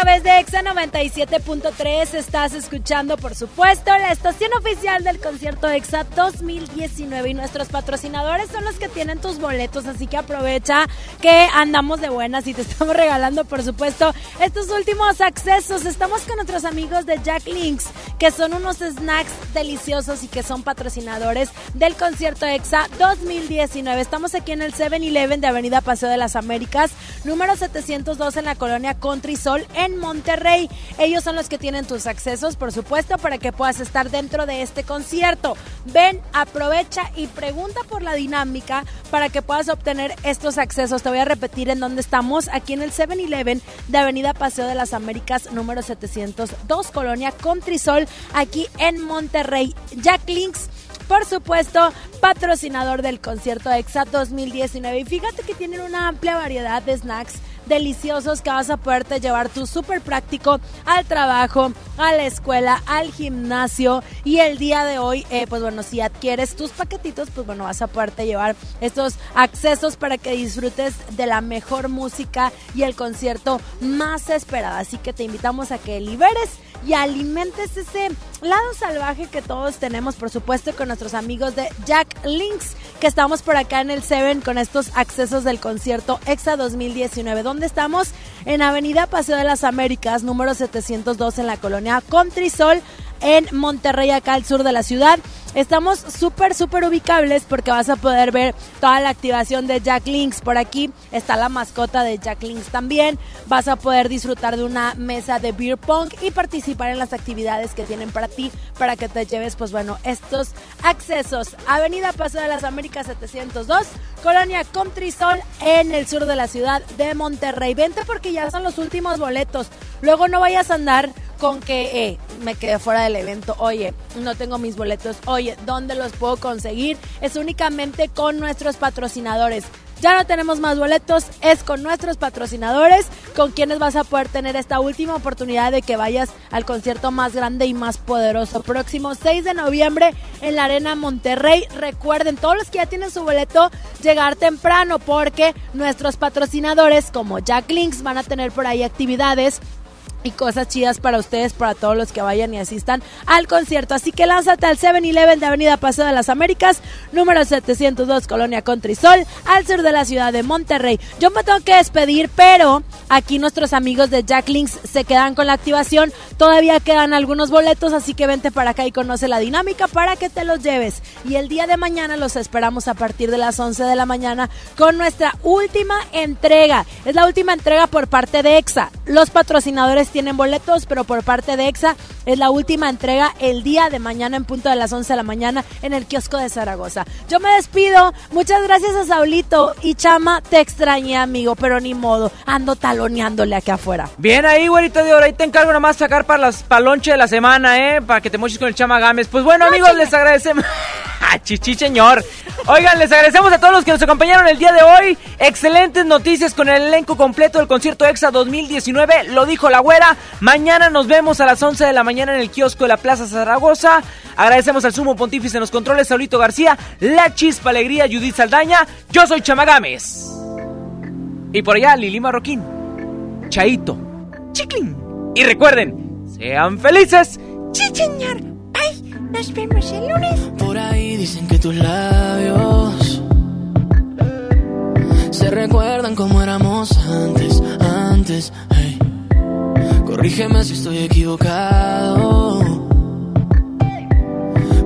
través de Exa 97.3. Estás escuchando, por supuesto, la estación oficial del concierto Exa 2019. Y nuestros patrocinadores son los que tienen tus boletos. Así que aprovecha que andamos de buenas y te estamos regalando, por supuesto, estos últimos accesos. Estamos con nuestros amigos de Jack Links, que son unos snacks deliciosos y que son patrocinadores del concierto EXA 2019. Estamos aquí en el 7-Eleven de Avenida Paseo de las Américas, número 702 en la colonia Country Sol en Monterrey. Ellos son los que tienen tus accesos, por supuesto, para que puedas estar dentro de este concierto. Ven, aprovecha y pregunta por la dinámica para que puedas obtener estos accesos. Te voy a repetir en dónde estamos, aquí en el 7-Eleven de Avenida Paseo de las Américas, número 702, colonia Country Sol, aquí en Monterrey. Jack Links por supuesto, patrocinador del concierto EXA 2019. Y fíjate que tienen una amplia variedad de snacks deliciosos que vas a poderte llevar tu súper práctico al trabajo, a la escuela, al gimnasio. Y el día de hoy, eh, pues bueno, si adquieres tus paquetitos, pues bueno, vas a poderte llevar estos accesos para que disfrutes de la mejor música y el concierto más esperado. Así que te invitamos a que liberes y alimentes ese lado salvaje que todos tenemos, por supuesto, con nuestros amigos de Jack Links, que estamos por acá en el Seven con estos accesos del concierto EXA 2019. ¿Dónde estamos? En Avenida Paseo de las Américas, número 702 en la colonia Country Sol en Monterrey, acá al sur de la ciudad. Estamos súper, súper ubicables porque vas a poder ver toda la activación de Jack Links. Por aquí está la mascota de Jack Links también. Vas a poder disfrutar de una mesa de beer pong y participar en las actividades que tienen para ti para que te lleves, pues bueno, estos accesos. Avenida Paso de las Américas 702, Colonia Country Sol en el sur de la ciudad de Monterrey. Vente porque ya son los últimos boletos. Luego no vayas a andar con que eh, me quedé fuera del evento, oye, no tengo mis boletos, oye, ¿dónde los puedo conseguir? Es únicamente con nuestros patrocinadores. Ya no tenemos más boletos, es con nuestros patrocinadores, con quienes vas a poder tener esta última oportunidad de que vayas al concierto más grande y más poderoso. Próximo 6 de noviembre en la Arena Monterrey. Recuerden, todos los que ya tienen su boleto, llegar temprano porque nuestros patrocinadores como Jack Links van a tener por ahí actividades y cosas chidas para ustedes, para todos los que vayan y asistan al concierto. Así que lánzate al 7-Eleven de Avenida Paseo de las Américas, número 702, Colonia Contrisol, al sur de la ciudad de Monterrey. Yo me tengo que despedir, pero aquí nuestros amigos de Jack Links se quedan con la activación. Todavía quedan algunos boletos, así que vente para acá y conoce la dinámica para que te los lleves. Y el día de mañana los esperamos a partir de las 11 de la mañana con nuestra última entrega. Es la última entrega por parte de EXA. Los patrocinadores tienen boletos, pero por parte de EXA es la última entrega el día de mañana en punto de las 11 de la mañana en el kiosco de Zaragoza. Yo me despido. Muchas gracias a Saulito y Chama. Te extrañé, amigo, pero ni modo. Ando taloneándole aquí afuera. Bien ahí, güerita de oro. Ahí te encargo nomás sacar para las palonche de la semana, ¿eh? Para que te moches con el Chama Gámez. Pues bueno, amigos, les agradecemos. Chichi, señor. Oigan, les agradecemos a todos los que nos acompañaron el día de hoy. Excelentes noticias con el elenco completo del concierto EXA 2019. Lo dijo la güera. Mañana nos vemos a las 11 de la mañana en el kiosco de la Plaza Zaragoza. Agradecemos al sumo pontífice en los controles, Saulito García, La Chispa Alegría, Judith Saldaña. Yo soy Chamagames. Y por allá, Lili Marroquín. Chaito. Chiclin. Y recuerden, sean felices. Bye. Por ahí dicen que tus labios se recuerdan como éramos antes, antes. Corrígeme si estoy equivocado.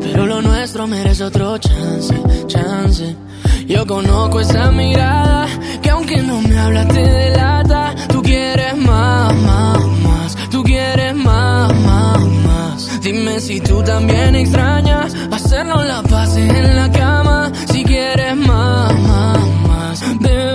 Pero lo nuestro merece otro chance, chance. Yo conozco esa mirada que aunque no me hablas te delata. Tú quieres más, más, más. Tú quieres más, más, más. Dime si tú también extrañas hacernos la paz en la cama. Si quieres más, más, más.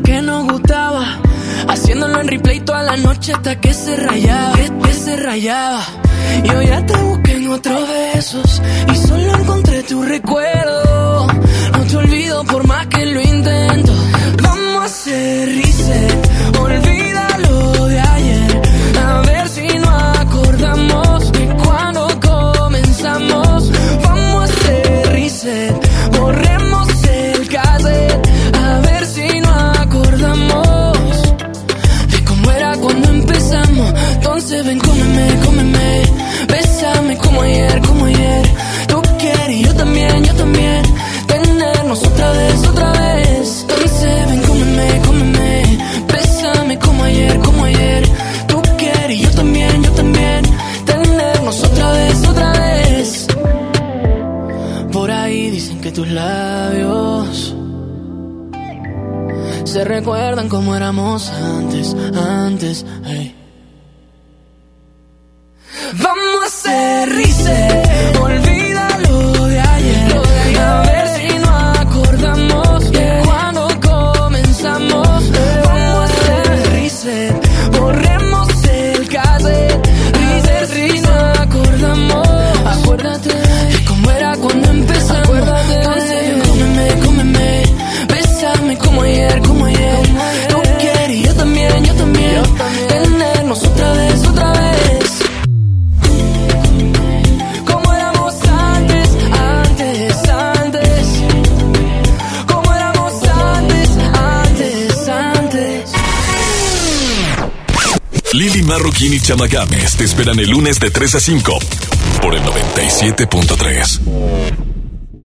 Que nos gustaba. Haciéndolo en replay toda la noche hasta que se rayaba. Que, que se rayaba. Y hoy ya te busqué en otros besos. Y solo encontré tu recuerdo. No te olvido por más que lo intento. Vamos a hacer reset. Olvídalo tus labios se recuerdan como éramos antes, antes. Vamos a hacer reset, Marroquín y Chama Games te esperan el lunes de 3 a 5 por el 97.3.